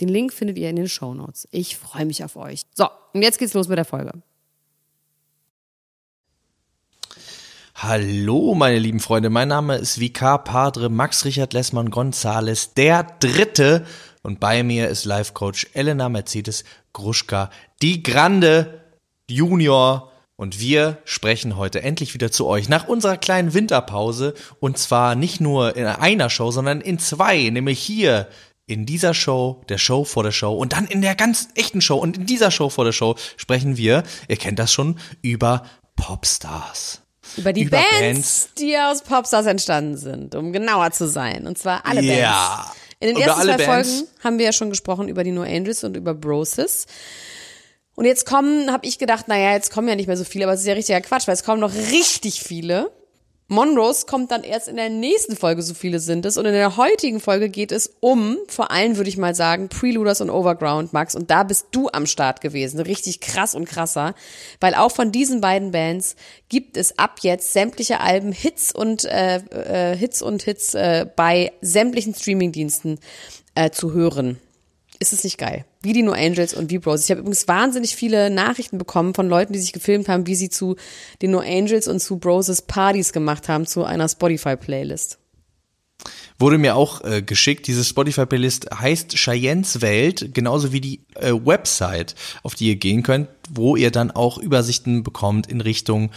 Den Link findet ihr in den Show Notes. Ich freue mich auf euch. So, und jetzt geht's los mit der Folge. Hallo, meine lieben Freunde. Mein Name ist Vikar Padre Max Richard Lessmann Gonzales, der Dritte. Und bei mir ist Life Coach Elena Mercedes Gruschka, die Grande Junior. Und wir sprechen heute endlich wieder zu euch nach unserer kleinen Winterpause. Und zwar nicht nur in einer Show, sondern in zwei, nämlich hier in dieser Show, der Show vor der Show und dann in der ganz echten Show und in dieser Show vor der Show sprechen wir, ihr kennt das schon, über Popstars. Über die über Bands, Bands, die aus Popstars entstanden sind, um genauer zu sein. Und zwar alle Bands. Ja. In den ersten zwei Bands. Folgen haben wir ja schon gesprochen über die No Angels und über Brosis. Und jetzt kommen, habe ich gedacht, naja, jetzt kommen ja nicht mehr so viele, aber es ist ja richtiger Quatsch, weil es kommen noch richtig viele. Monrose kommt dann erst in der nächsten Folge, so viele sind es. Und in der heutigen Folge geht es um, vor allem würde ich mal sagen, Preluders und Overground, Max. Und da bist du am Start gewesen. Richtig krass und krasser. Weil auch von diesen beiden Bands gibt es ab jetzt sämtliche Alben, Hits und äh, äh, Hits und Hits äh, bei sämtlichen Streamingdiensten äh, zu hören. Ist es nicht geil? Wie die No Angels und wie Bros. Ich habe übrigens wahnsinnig viele Nachrichten bekommen von Leuten, die sich gefilmt haben, wie sie zu den No Angels und zu Broses Partys gemacht haben, zu einer Spotify-Playlist. Wurde mir auch äh, geschickt. Diese Spotify-Playlist heißt Cheyennes Welt, genauso wie die äh, Website, auf die ihr gehen könnt, wo ihr dann auch Übersichten bekommt in Richtung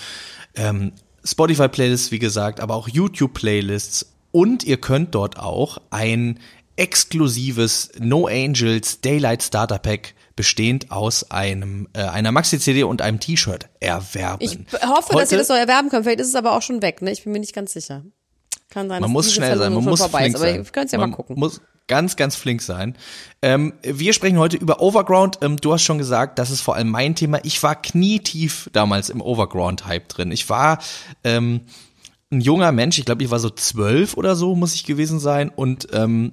ähm, Spotify-Playlists, wie gesagt, aber auch YouTube-Playlists. Und ihr könnt dort auch ein exklusives No Angels Daylight Starter Pack bestehend aus einem äh, einer Maxi-CD und einem T-Shirt erwerben. Ich hoffe, Heute, dass ihr das noch erwerben könnt. Vielleicht ist es aber auch schon weg. Ne? Ich bin mir nicht ganz sicher. Kann sein, man muss schnell sein, man muss flink ist, sein. Aber können es ja man mal gucken. Muss ganz, ganz flink sein. Ähm, wir sprechen heute über Overground. Ähm, du hast schon gesagt, das ist vor allem mein Thema. Ich war knietief damals im Overground-Hype drin. Ich war ähm, ein junger Mensch, ich glaube, ich war so zwölf oder so, muss ich gewesen sein. Und ähm,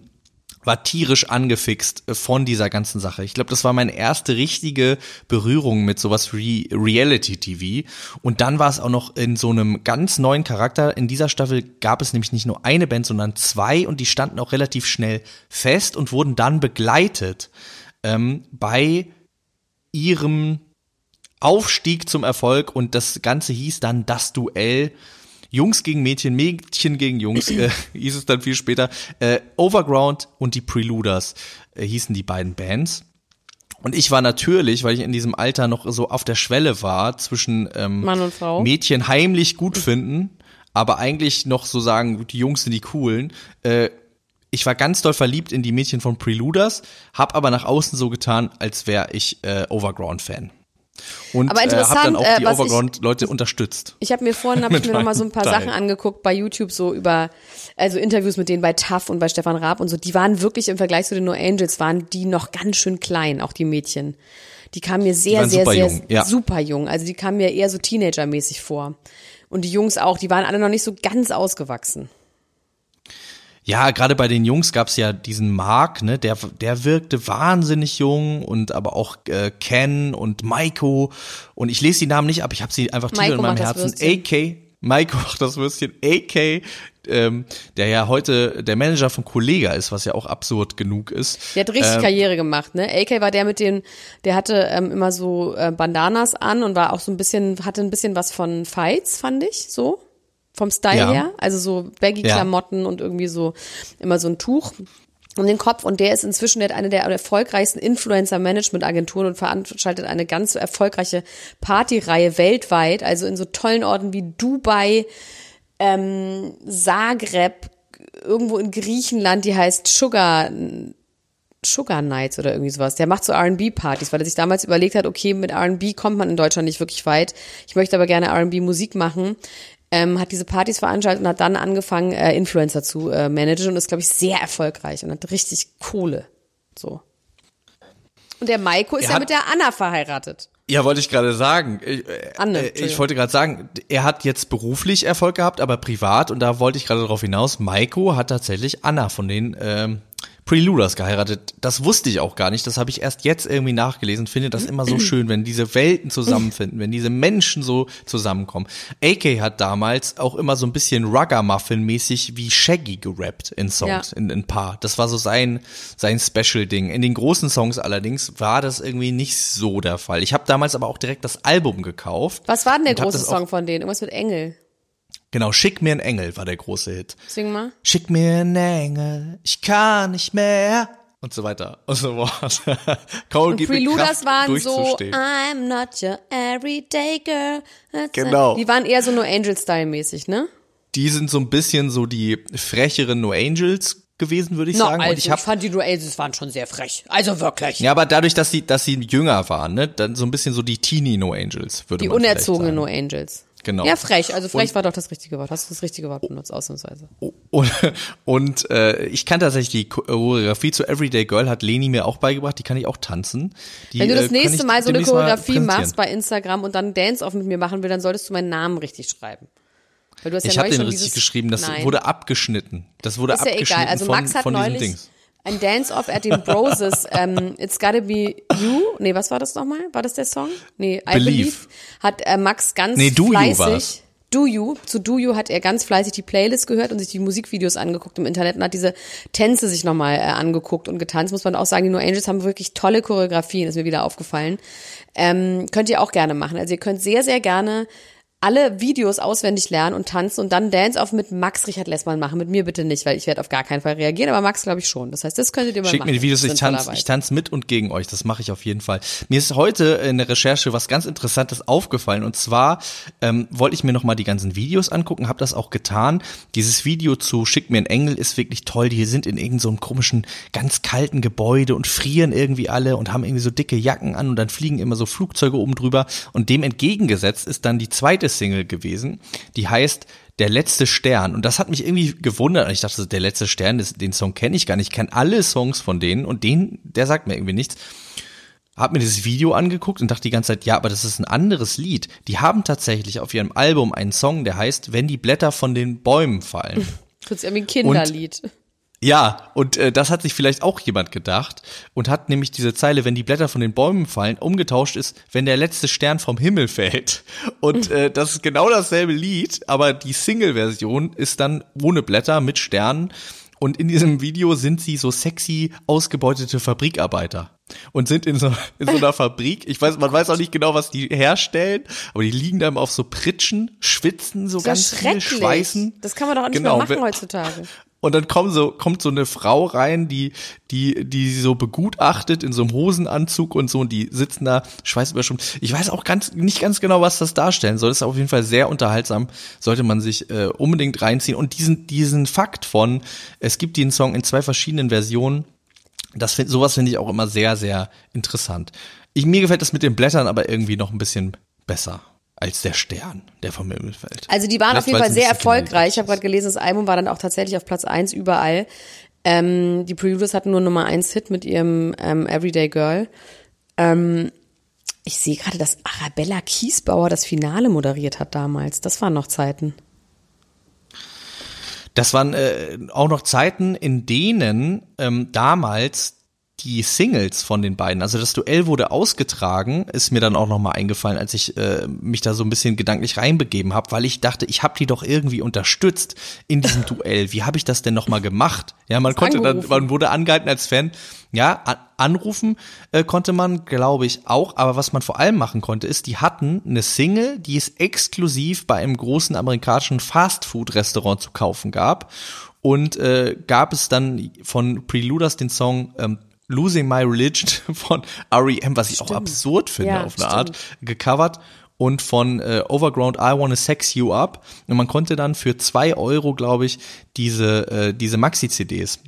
war tierisch angefixt äh, von dieser ganzen Sache. Ich glaube, das war meine erste richtige Berührung mit sowas wie Reality TV. Und dann war es auch noch in so einem ganz neuen Charakter. In dieser Staffel gab es nämlich nicht nur eine Band, sondern zwei und die standen auch relativ schnell fest und wurden dann begleitet ähm, bei ihrem Aufstieg zum Erfolg und das Ganze hieß dann das Duell Jungs gegen Mädchen, Mädchen gegen Jungs, äh, hieß es dann viel später. Äh, Overground und die Preluders äh, hießen die beiden Bands. Und ich war natürlich, weil ich in diesem Alter noch so auf der Schwelle war, zwischen ähm. Mädchen heimlich gut finden, aber eigentlich noch so sagen, die Jungs sind die coolen. Äh, ich war ganz doll verliebt in die Mädchen von Preluders, hab aber nach außen so getan, als wäre ich äh, Overground-Fan. Und Aber interessant, äh, hab dann auch die äh, Overground-Leute unterstützt. Ich habe mir vorhin hab ich mir noch mal so ein paar Teil. Sachen angeguckt bei YouTube so über also Interviews mit denen bei Tuff und bei Stefan Raab und so. Die waren wirklich im Vergleich zu den No Angels waren die noch ganz schön klein, auch die Mädchen. Die kamen mir sehr sehr sehr jung. Ja. super jung. Also die kamen mir eher so Teenager-mäßig vor. Und die Jungs auch, die waren alle noch nicht so ganz ausgewachsen. Ja, gerade bei den Jungs gab's ja diesen Mark, ne, der, der wirkte wahnsinnig jung und aber auch äh, Ken und Maiko und ich lese die Namen nicht ab, ich habe sie einfach tief in meinem Herzen. AK, Maiko macht das Würstchen, AK, ähm, der ja heute der Manager von Kollega ist, was ja auch absurd genug ist. Der hat richtig ähm, Karriere gemacht, ne? AK war der mit den, der hatte ähm, immer so äh, Bandanas an und war auch so ein bisschen, hatte ein bisschen was von Fights, fand ich, so. Vom Style ja. her. Also so Baggy-Klamotten ja. und irgendwie so immer so ein Tuch um den Kopf und der ist inzwischen eine der erfolgreichsten Influencer-Management-Agenturen und veranstaltet eine ganz erfolgreiche Partyreihe weltweit, also in so tollen Orten wie Dubai, ähm, Zagreb, irgendwo in Griechenland, die heißt Sugar Sugar Nights oder irgendwie sowas. Der macht so R&B-Partys, weil er sich damals überlegt hat, okay, mit R&B kommt man in Deutschland nicht wirklich weit. Ich möchte aber gerne R&B-Musik machen. Ähm, hat diese Partys veranstaltet und hat dann angefangen, äh, Influencer zu äh, managen und ist, glaube ich, sehr erfolgreich und hat richtig Kohle. So. Und der Maiko ist ja mit der Anna verheiratet. Ja, wollte ich gerade sagen. Ich, äh, Anne, äh, ich wollte gerade sagen, er hat jetzt beruflich Erfolg gehabt, aber privat, und da wollte ich gerade darauf hinaus, Maiko hat tatsächlich Anna von den ähm, Preluders geheiratet. Das wusste ich auch gar nicht. Das habe ich erst jetzt irgendwie nachgelesen. Finde das immer so schön, wenn diese Welten zusammenfinden, wenn diese Menschen so zusammenkommen. AK hat damals auch immer so ein bisschen Rugger-Muffin-mäßig wie Shaggy gerappt in Songs, ja. in ein paar. Das war so sein, sein Special-Ding. In den großen Songs allerdings war das irgendwie nicht so der Fall. Ich habe damals aber auch direkt das Album gekauft. Was war denn der große Song von denen? Irgendwas mit Engel? Genau, Schick mir einen Engel war der große Hit. Sing mal. Schick mir einen Engel, ich kann nicht mehr. Und so weiter und so fort. Cole und Preluders waren so, I'm not your everyday girl. That's genau. Die waren eher so No Angel-Style mäßig, ne? Die sind so ein bisschen so die frecheren No Angels gewesen, würde ich no, sagen. Also, und ich, hab, ich fand die No Angels waren schon sehr frech. Also wirklich. Ja, aber dadurch, dass sie, dass sie jünger waren, ne, dann so ein bisschen so die Teenie No Angels, würde die man Die unerzogenen No Angels. Genau. Ja, frech. Also frech und, war doch das richtige Wort. Hast du das richtige Wort benutzt, ausnahmsweise. Und, und äh, ich kann tatsächlich die Choreografie zu Everyday Girl, hat Leni mir auch beigebracht, die kann ich auch tanzen. Die, Wenn du das äh, nächste Mal so eine Choreografie machst bei Instagram und dann Dance-Off mit mir machen will, dann solltest du meinen Namen richtig schreiben. Weil du hast ich ja habe den richtig geschrieben, das Nein. wurde abgeschnitten. Das wurde ist abgeschnitten ja egal. Also Max hat von neulich Dings ein Dance-Off at den Broses, ähm, It's Gotta Be You, nee, was war das nochmal? War das der Song? Nee, I Believe, Believe hat äh, Max ganz nee, Do fleißig, You Do You, zu Do You hat er ganz fleißig die Playlist gehört und sich die Musikvideos angeguckt im Internet und hat diese Tänze sich nochmal äh, angeguckt und getanzt. Muss man auch sagen, die No Angels haben wirklich tolle Choreografien, ist mir wieder aufgefallen. Ähm, könnt ihr auch gerne machen. Also ihr könnt sehr, sehr gerne alle Videos auswendig lernen und tanzen und dann Dance-Off mit Max Richard Lessmann machen. Mit mir bitte nicht, weil ich werde auf gar keinen Fall reagieren, aber Max glaube ich schon. Das heißt, das könntet ihr mal Schick machen. mir die Videos, ich tanze ich tanz mit und gegen euch. Das mache ich auf jeden Fall. Mir ist heute in der Recherche was ganz Interessantes aufgefallen und zwar ähm, wollte ich mir noch mal die ganzen Videos angucken, habe das auch getan. Dieses Video zu Schick mir einen Engel ist wirklich toll. Die sind in irgendeinem so komischen, ganz kalten Gebäude und frieren irgendwie alle und haben irgendwie so dicke Jacken an und dann fliegen immer so Flugzeuge oben drüber und dem entgegengesetzt ist dann die zweite Single gewesen die heißt Der letzte Stern. Und das hat mich irgendwie gewundert. Ich dachte, der letzte Stern, den Song kenne ich gar nicht. Ich kenne alle Songs von denen und den, der sagt mir irgendwie nichts. Hab mir dieses Video angeguckt und dachte die ganze Zeit, ja, aber das ist ein anderes Lied. Die haben tatsächlich auf ihrem Album einen Song, der heißt Wenn die Blätter von den Bäumen fallen. Das ist irgendwie ein Kinderlied. Und ja, und äh, das hat sich vielleicht auch jemand gedacht und hat nämlich diese Zeile, wenn die Blätter von den Bäumen fallen, umgetauscht ist, wenn der letzte Stern vom Himmel fällt. Und äh, das ist genau dasselbe Lied, aber die Single-Version ist dann ohne Blätter mit Sternen. Und in diesem Video sind sie so sexy ausgebeutete Fabrikarbeiter und sind in so, in so einer Fabrik. Ich weiß, man weiß auch nicht genau, was die herstellen, aber die liegen dann auf so Pritschen, schwitzen so ganz viel, schweißen. Das kann man doch auch nicht genau. mehr machen heutzutage. Und dann kommt so, kommt so eine Frau rein, die, die, die so begutachtet in so einem Hosenanzug und so, und die sitzen da, schweißüberschwommen. Ich weiß auch ganz, nicht ganz genau, was das darstellen soll. Das ist auf jeden Fall sehr unterhaltsam. Sollte man sich äh, unbedingt reinziehen. Und diesen, diesen Fakt von, es gibt den Song in zwei verschiedenen Versionen, das find, sowas finde ich auch immer sehr, sehr interessant. Ich, mir gefällt das mit den Blättern aber irgendwie noch ein bisschen besser als der Stern, der vom Himmel fällt. Also die waren Vielleicht, auf jeden Fall sehr erfolgreich. Ich habe gerade gelesen, das Album war dann auch tatsächlich auf Platz eins überall. Ähm, die Preluders hatten nur Nummer eins Hit mit ihrem ähm, Everyday Girl. Ähm, ich sehe gerade, dass Arabella Kiesbauer das Finale moderiert hat damals. Das waren noch Zeiten. Das waren äh, auch noch Zeiten, in denen ähm, damals die Singles von den beiden, also das Duell wurde ausgetragen, ist mir dann auch nochmal eingefallen, als ich äh, mich da so ein bisschen gedanklich reinbegeben habe, weil ich dachte, ich habe die doch irgendwie unterstützt in diesem Duell. Wie habe ich das denn nochmal gemacht? Ja, man konnte dann, man wurde angehalten als Fan, ja, anrufen äh, konnte man, glaube ich, auch, aber was man vor allem machen konnte, ist, die hatten eine Single, die es exklusiv bei einem großen amerikanischen Fastfood-Restaurant zu kaufen gab. Und äh, gab es dann von Preluders den Song ähm, Losing My Religion von R.E.M., was ich stimmt. auch absurd finde ja, auf eine stimmt. Art, gecovert und von äh, Overground I Wanna Sex You Up. Und man konnte dann für zwei Euro, glaube ich, diese, äh, diese Maxi-CDs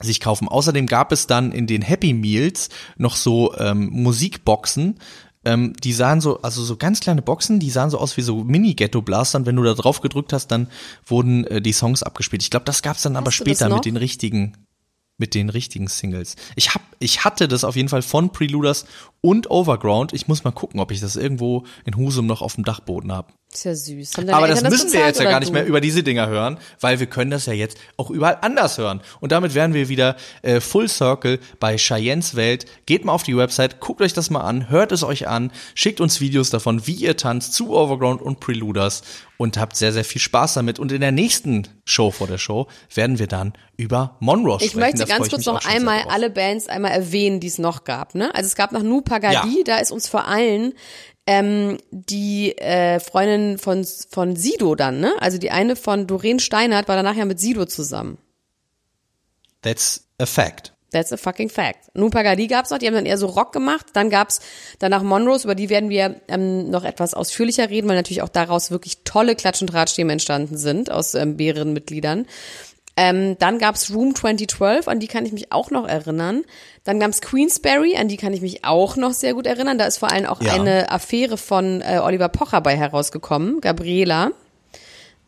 sich kaufen. Außerdem gab es dann in den Happy Meals noch so ähm, Musikboxen, ähm, die sahen so, also so ganz kleine Boxen, die sahen so aus wie so Mini-Ghetto-Blastern. Wenn du da drauf gedrückt hast, dann wurden äh, die Songs abgespielt. Ich glaube, das gab's dann Hast aber später mit den richtigen mit den richtigen Singles. Ich hab, ich hatte das auf jeden Fall von Preluders und Overground. Ich muss mal gucken, ob ich das irgendwo in Husum noch auf dem Dachboden habe. Ist ja süß. Aber das müssen wir jetzt ja gar nicht mehr über diese Dinger hören, weil wir können das ja jetzt auch überall anders hören. Und damit wären wir wieder äh, Full Circle bei Cheyennes Welt. Geht mal auf die Website, guckt euch das mal an, hört es euch an, schickt uns Videos davon, wie ihr tanzt zu Overground und Preluders und habt sehr, sehr viel Spaß damit. Und in der nächsten Show vor der Show werden wir dann über Monroe sprechen. Ich möchte das ganz kurz noch einmal alle Bands einmal erwähnen, die es noch gab. Ne? Also es gab noch Nu Pagadi, ja. da ist uns vor allem ähm, die äh, Freundin von, von Sido dann, ne? Also die eine von Doreen Steinert war danach ja mit Sido zusammen. That's a fact. That's a fucking fact. Nun Pagadi gab's noch, die haben dann eher so Rock gemacht. Dann gab's danach Monrose, über die werden wir ähm, noch etwas ausführlicher reden, weil natürlich auch daraus wirklich tolle Klatsch- und Drahtstäbe entstanden sind aus ähm, mehreren Mitgliedern. Ähm, dann gab's Room 2012, an die kann ich mich auch noch erinnern. Dann gab's Queensberry, an die kann ich mich auch noch sehr gut erinnern. Da ist vor allem auch ja. eine Affäre von äh, Oliver Pocher bei herausgekommen, Gabriela.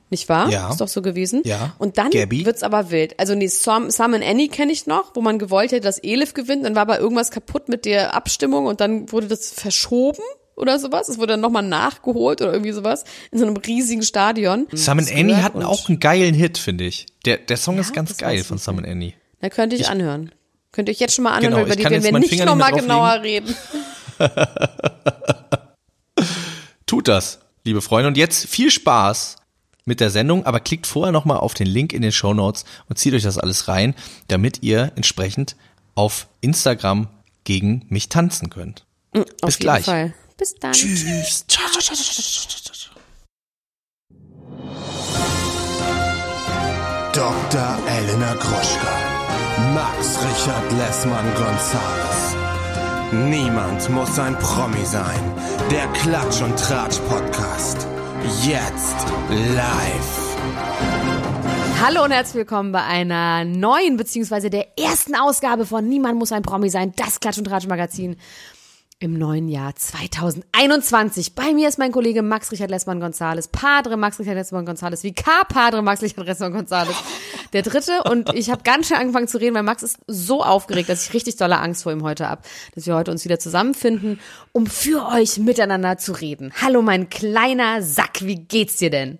Nicht wahr? Ja. Ist doch so gewesen. Ja. Und dann Gabby. wird's aber wild. Also nee, Sam, Sam and Annie kenne ich noch, wo man gewollt hätte, dass Elif gewinnt. Dann war aber irgendwas kaputt mit der Abstimmung und dann wurde das verschoben oder sowas. Es wurde dann nochmal nachgeholt oder irgendwie sowas in so einem riesigen Stadion. Sam and Annie hatten auch einen geilen Hit, finde ich. Der, der Song ja, ist ganz geil von Sam and Annie. Da könnte ich, ich, anhören. Könnt ihr euch jetzt schon mal anhören, genau, über die werden wir nicht nochmal genauer reden. Tut das, liebe Freunde. Und jetzt viel Spaß mit der Sendung, aber klickt vorher nochmal auf den Link in den Show Notes und zieht euch das alles rein, damit ihr entsprechend auf Instagram gegen mich tanzen könnt. Bis auf gleich. Fall. Bis dann. Tschüss. Dr. Elena Gruschka. Max Richard Lessmann Gonzales. Niemand muss ein Promi sein. Der Klatsch und Tratsch Podcast. Jetzt live. Hallo und herzlich willkommen bei einer neuen beziehungsweise der ersten Ausgabe von Niemand muss ein Promi sein, das Klatsch und Tratsch Magazin im neuen Jahr 2021. Bei mir ist mein Kollege Max Richard Lessmann Gonzales, Padre Max Richard Lessmann Gonzales, Vikar Padre Max Richard Lessmann Gonzales, der dritte. Und ich habe ganz schön angefangen zu reden, weil Max ist so aufgeregt, dass ich richtig dolle Angst vor ihm heute ab, dass wir heute uns wieder zusammenfinden, um für euch miteinander zu reden. Hallo mein kleiner Sack, wie geht's dir denn?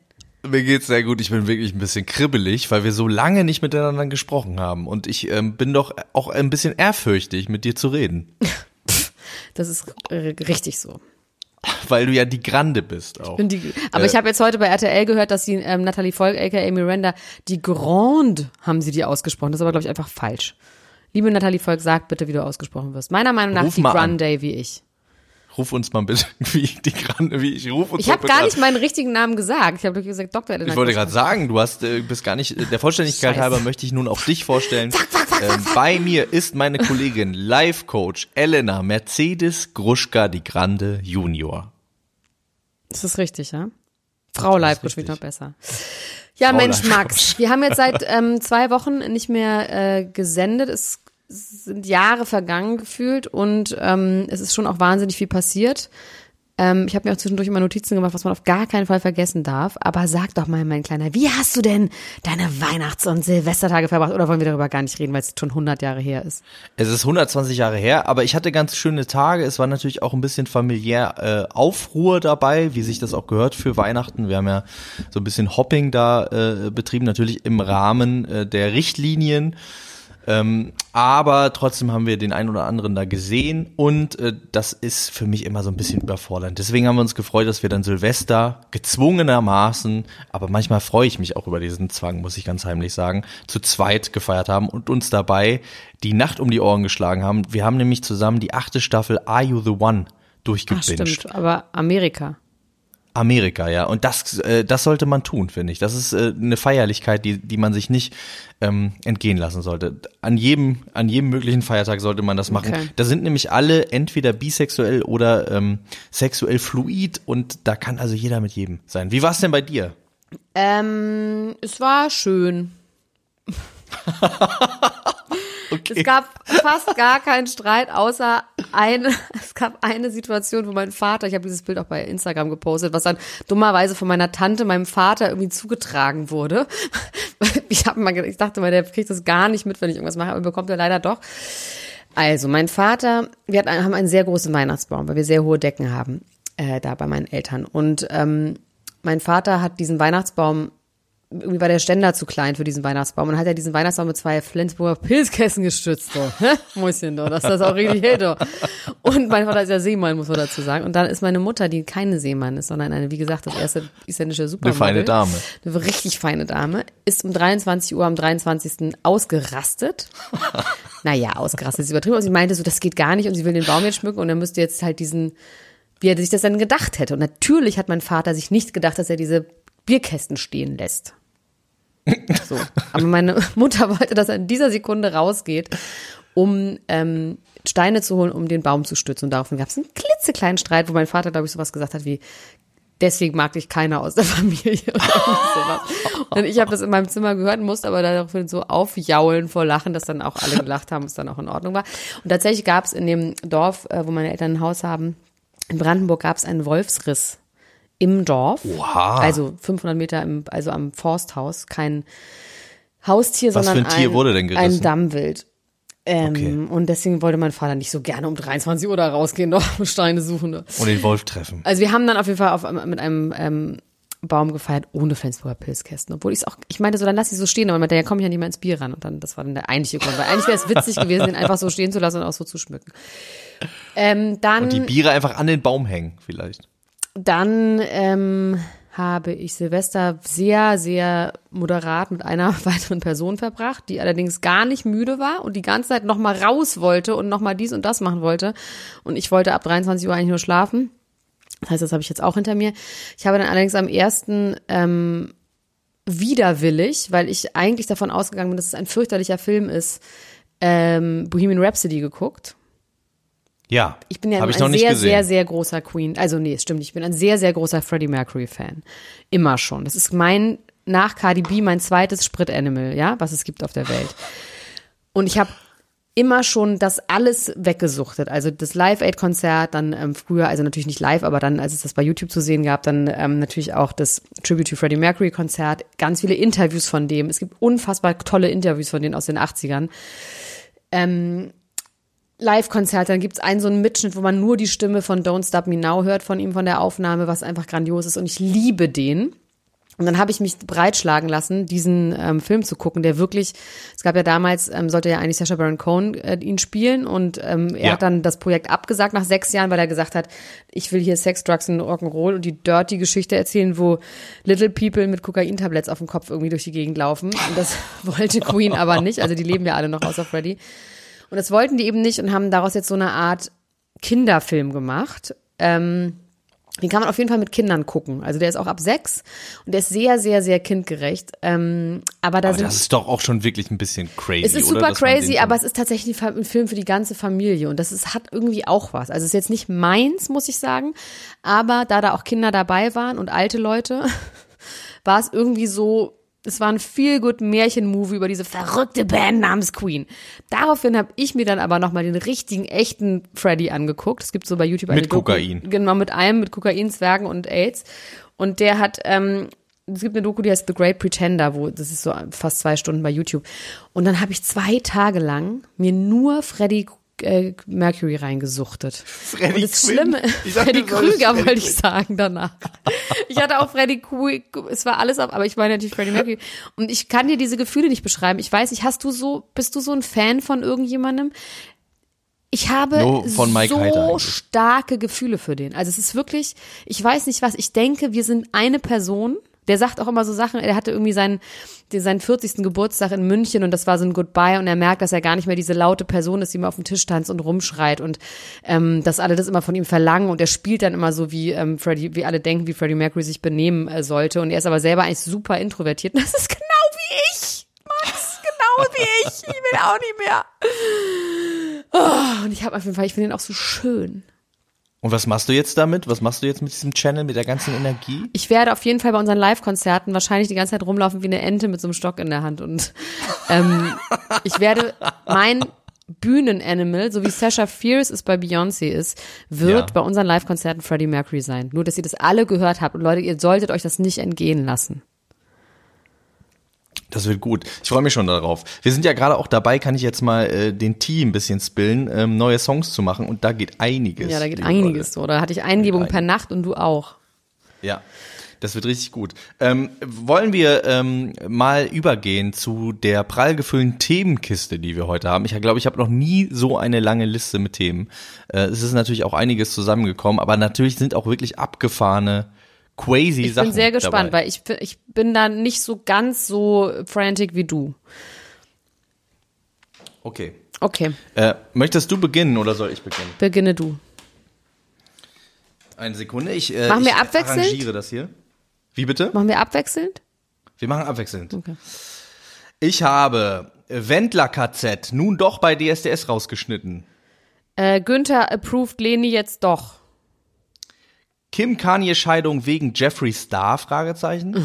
Mir geht's sehr gut. Ich bin wirklich ein bisschen kribbelig, weil wir so lange nicht miteinander gesprochen haben. Und ich ähm, bin doch auch ein bisschen ehrfürchtig, mit dir zu reden. Das ist äh, richtig so. Weil du ja die Grande bist auch. Ich die, aber äh, ich habe jetzt heute bei RTL gehört, dass sie ähm, Natalie Volk, aka Miranda, die Grande haben sie die ausgesprochen. Das ist aber, glaube ich, einfach falsch. Liebe Natalie Volk, sag bitte, wie du ausgesprochen wirst. Meiner Meinung nach die Grande wie ich. Ruf uns mal bitte, wie die Grande, wie ich ruf uns Ich habe gar nicht meinen richtigen Namen gesagt. Ich habe gesagt Dr. Elena. Ich wollte gerade sagen, du hast äh, bist gar nicht der Vollständigkeit halber möchte ich nun auch dich vorstellen. Fuck, fuck, fuck, ähm, bei mir ist meine Kollegin Life Coach Elena Mercedes Gruschka die Grande Junior. Das ist richtig, ja? Frau Life Coach wird noch besser. Ja, Frau Mensch, Max, wir haben jetzt seit ähm, zwei Wochen nicht mehr äh, gesendet. Es sind Jahre vergangen gefühlt und ähm, es ist schon auch wahnsinnig viel passiert. Ähm, ich habe mir auch zwischendurch immer Notizen gemacht, was man auf gar keinen Fall vergessen darf. Aber sag doch mal, mein Kleiner, wie hast du denn deine Weihnachts- und Silvestertage verbracht? Oder wollen wir darüber gar nicht reden, weil es schon 100 Jahre her ist? Es ist 120 Jahre her, aber ich hatte ganz schöne Tage. Es war natürlich auch ein bisschen familiär äh, Aufruhr dabei, wie sich das auch gehört für Weihnachten. Wir haben ja so ein bisschen Hopping da äh, betrieben, natürlich im Rahmen äh, der Richtlinien. Ähm, aber trotzdem haben wir den einen oder anderen da gesehen und äh, das ist für mich immer so ein bisschen überfordernd. Deswegen haben wir uns gefreut, dass wir dann Silvester gezwungenermaßen, aber manchmal freue ich mich auch über diesen Zwang, muss ich ganz heimlich sagen, zu zweit gefeiert haben und uns dabei die Nacht um die Ohren geschlagen haben. Wir haben nämlich zusammen die achte Staffel Are You the One durchgebinged. Ach, stimmt, aber Amerika. Amerika, ja. Und das, äh, das sollte man tun, finde ich. Das ist äh, eine Feierlichkeit, die, die man sich nicht ähm, entgehen lassen sollte. An jedem, an jedem möglichen Feiertag sollte man das machen. Okay. Da sind nämlich alle entweder bisexuell oder ähm, sexuell fluid und da kann also jeder mit jedem sein. Wie war es denn bei dir? Ähm, es war schön. Okay. Es gab fast gar keinen Streit, außer eine, es gab eine Situation, wo mein Vater, ich habe dieses Bild auch bei Instagram gepostet, was dann dummerweise von meiner Tante meinem Vater irgendwie zugetragen wurde. Ich habe mal, ich dachte mal, der kriegt das gar nicht mit, wenn ich irgendwas mache, aber bekommt er leider doch. Also, mein Vater, wir haben einen sehr großen Weihnachtsbaum, weil wir sehr hohe Decken haben, äh, da bei meinen Eltern. Und ähm, mein Vater hat diesen Weihnachtsbaum irgendwie war der Ständer zu klein für diesen Weihnachtsbaum und hat er diesen Weihnachtsbaum mit zwei Flensburger Pilzkästen gestützt, so. Mäuschen, doch, dass das auch richtig hält, doch. Und mein Vater ist ja Seemann, muss man dazu sagen. Und dann ist meine Mutter, die keine Seemann ist, sondern eine, wie gesagt, das erste isländische Supermodel. Eine feine Dame. Eine richtig feine Dame. Ist um 23 Uhr am 23. ausgerastet. naja, ausgerastet ist übertrieben. Und sie meinte so, das geht gar nicht und sie will den Baum jetzt schmücken und dann müsste jetzt halt diesen, wie er sich das dann gedacht hätte. Und natürlich hat mein Vater sich nicht gedacht, dass er diese Bierkästen stehen lässt. So. Aber meine Mutter wollte, dass er in dieser Sekunde rausgeht, um ähm, Steine zu holen, um den Baum zu stützen. Und daraufhin gab es einen klitzekleinen Streit, wo mein Vater, glaube ich, sowas gesagt hat wie, deswegen mag dich keiner aus der Familie. Und ich habe das in meinem Zimmer gehört, musste aber daraufhin so aufjaulen vor Lachen, dass dann auch alle gelacht haben, was dann auch in Ordnung war. Und tatsächlich gab es in dem Dorf, äh, wo meine Eltern ein Haus haben, in Brandenburg gab es einen Wolfsriss im Dorf. Oha. Also 500 Meter im, also am Forsthaus. Kein Haustier, Was sondern ein ein, ein Dammwild. Ähm, Okay. Und deswegen wollte mein Vater nicht so gerne um 23 Uhr da rausgehen, noch Steine suchen. ne? Und den Wolf treffen. Also wir haben dann auf jeden Fall auf, mit einem ähm, Baum gefeiert ohne Flensburger Pilzkästen. Obwohl ich es auch, ich meinte so, dann lass ich so stehen, aber mit der komme ich ja nicht mehr ins Bier ran. Und dann, das war dann der eigentliche Grund. Weil eigentlich wäre es witzig gewesen, den einfach so stehen zu lassen und auch so zu schmücken. Ähm, dann Und die Biere einfach an den Baum hängen, vielleicht. Dann ähm, habe ich Silvester sehr, sehr moderat mit einer weiteren Person verbracht, die allerdings gar nicht müde war und die ganze Zeit noch mal raus wollte und noch mal dies und das machen wollte. Und ich wollte ab 23 Uhr eigentlich nur schlafen. Das heißt, das habe ich jetzt auch hinter mir. Ich habe dann allerdings am ersten ähm, widerwillig, weil ich eigentlich davon ausgegangen bin, dass es ein fürchterlicher Film ist, ähm, Bohemian Rhapsody geguckt. Ja. Ich bin ja ein ich nicht sehr, sehr, sehr großer Queen. Also nee, es stimmt. Ich bin ein sehr, sehr großer Freddie Mercury Fan. Immer schon. Das ist mein, nach Cardi B, mein zweites Sprit-Animal, ja, was es gibt auf der Welt. Und ich habe immer schon das alles weggesuchtet. Also das Live-Aid-Konzert, dann ähm, früher, also natürlich nicht live, aber dann, als es das bei YouTube zu sehen gab, dann ähm, natürlich auch das Tribute to Freddie Mercury-Konzert, ganz viele Interviews von dem. Es gibt unfassbar tolle Interviews von denen aus den 80ern. Ähm, Live-Konzert, dann gibt's einen so einen Mitschnitt, wo man nur die Stimme von Don't Stop Me Now hört von ihm, von der Aufnahme, was einfach grandios ist. Und ich liebe den. Und dann habe ich mich breitschlagen lassen, diesen ähm, Film zu gucken, der wirklich, es gab ja damals, ähm, sollte ja eigentlich Sacha Baron Cohen äh, ihn spielen und ähm, er Ja. hat dann das Projekt abgesagt nach sechs Jahren, weil er gesagt hat, ich will hier Sex, Drugs und Rock'n'Roll und die dirty Geschichte erzählen, wo Little People mit Kokain-Tabletts auf dem Kopf irgendwie durch die Gegend laufen. Und das wollte Queen aber nicht, also die leben ja alle noch außer Freddie. Und das wollten die eben nicht und haben daraus jetzt so eine Art Kinderfilm gemacht. Ähm, den kann man auf jeden Fall mit Kindern gucken. Also der ist auch ab sechs und der ist sehr, sehr, sehr kindgerecht. Ähm, aber da Aber sind das ist doch auch schon wirklich ein bisschen crazy. es ist super crazy, aber es ist tatsächlich ein Film für die ganze Familie und das ist, hat irgendwie auch was. Also es ist jetzt nicht meins, muss ich sagen, aber da da auch Kinder dabei waren und alte Leute, war es irgendwie so, es war ein feel good Märchen-Movie über diese verrückte Band namens Queen. Daraufhin habe ich mir dann aber nochmal den richtigen, echten Freddy angeguckt. Es gibt so bei YouTube eine Mit Doku- Kokain. Genau, mit allem, mit Kokain, Zwergen und AIDS. Und der hat, ähm, es gibt eine Doku, die heißt The Great Pretender, wo das ist so fast zwei Stunden bei YouTube. Und dann habe ich zwei Tage lang mir nur Freddie äh, Mercury reingesuchtet. Freddie und das Quinn? Schlimme, solltest Krüger wollte ich sagen danach. Ich hatte auch Freddie Quinn, es war alles ab, aber ich meine natürlich Freddie Mercury. Und ich kann dir diese Gefühle nicht beschreiben. Ich weiß nicht, hast du so, bist du so ein Fan von irgendjemandem? Ich habe so starke Gefühle für den. Also es ist wirklich, ich weiß nicht was, ich denke, wir sind eine Person. Der sagt auch immer so Sachen, er hatte irgendwie seinen, seinen 40. Geburtstag in München und das war so ein Goodbye und er merkt, dass er gar nicht mehr diese laute Person ist, die immer auf dem Tisch tanzt und rumschreit und ähm, dass alle das immer von ihm verlangen und er spielt dann immer so, wie ähm, Freddie, wie alle denken, wie Freddie Mercury sich benehmen äh, sollte und er ist aber selber eigentlich super introvertiert und das ist genau wie ich, Max, genau wie ich, ich will auch nicht mehr. Oh, und ich habe auf jeden Fall, ich finde ihn auch so schön. Und was machst du jetzt damit? Was machst du jetzt mit diesem Channel, mit der ganzen Energie? Ich werde auf jeden Fall bei unseren Live-Konzerten wahrscheinlich die ganze Zeit rumlaufen wie eine Ente mit so einem Stock in der Hand. Und ähm, ich werde mein Bühnenanimal, so wie Sasha Fierce es bei Beyoncé ist, wird ja. bei unseren Live-Konzerten Freddie Mercury sein. Nur, dass ihr das alle gehört habt. Und Leute, ihr solltet euch das nicht entgehen lassen. Das wird gut. Ich freue mich schon darauf. Wir sind ja gerade auch dabei, kann ich jetzt mal äh, den Tee ein bisschen spillen, ähm, neue Songs zu machen und da geht einiges. Ja, da geht einiges so. Da hatte ich Eingebung per Nacht und du auch. Ja. Das wird richtig gut. Ähm, wollen wir ähm, mal übergehen zu der prall gefüllten Themenkiste, die wir heute haben? Ich glaube, ich habe noch nie so eine lange Liste mit Themen. Äh, es ist natürlich auch einiges zusammengekommen, aber natürlich sind auch wirklich abgefahrene crazy ich Sachen. Ich bin sehr gespannt, dabei. weil ich, ich bin da nicht so ganz so frantic wie du. Okay. Okay. Äh, möchtest du beginnen oder soll ich beginnen? Beginne du. Eine Sekunde, ich, äh, machen wir ich abwechselnd? arrangiere das hier. Wie bitte? Machen wir abwechselnd? Wir machen abwechselnd. Okay. Ich habe Wendler KZ nun doch bei DSDS rausgeschnitten. Äh, Günther approved Leni jetzt doch. Kim Kanye Scheidung wegen Jeffree Star? Fragezeichen.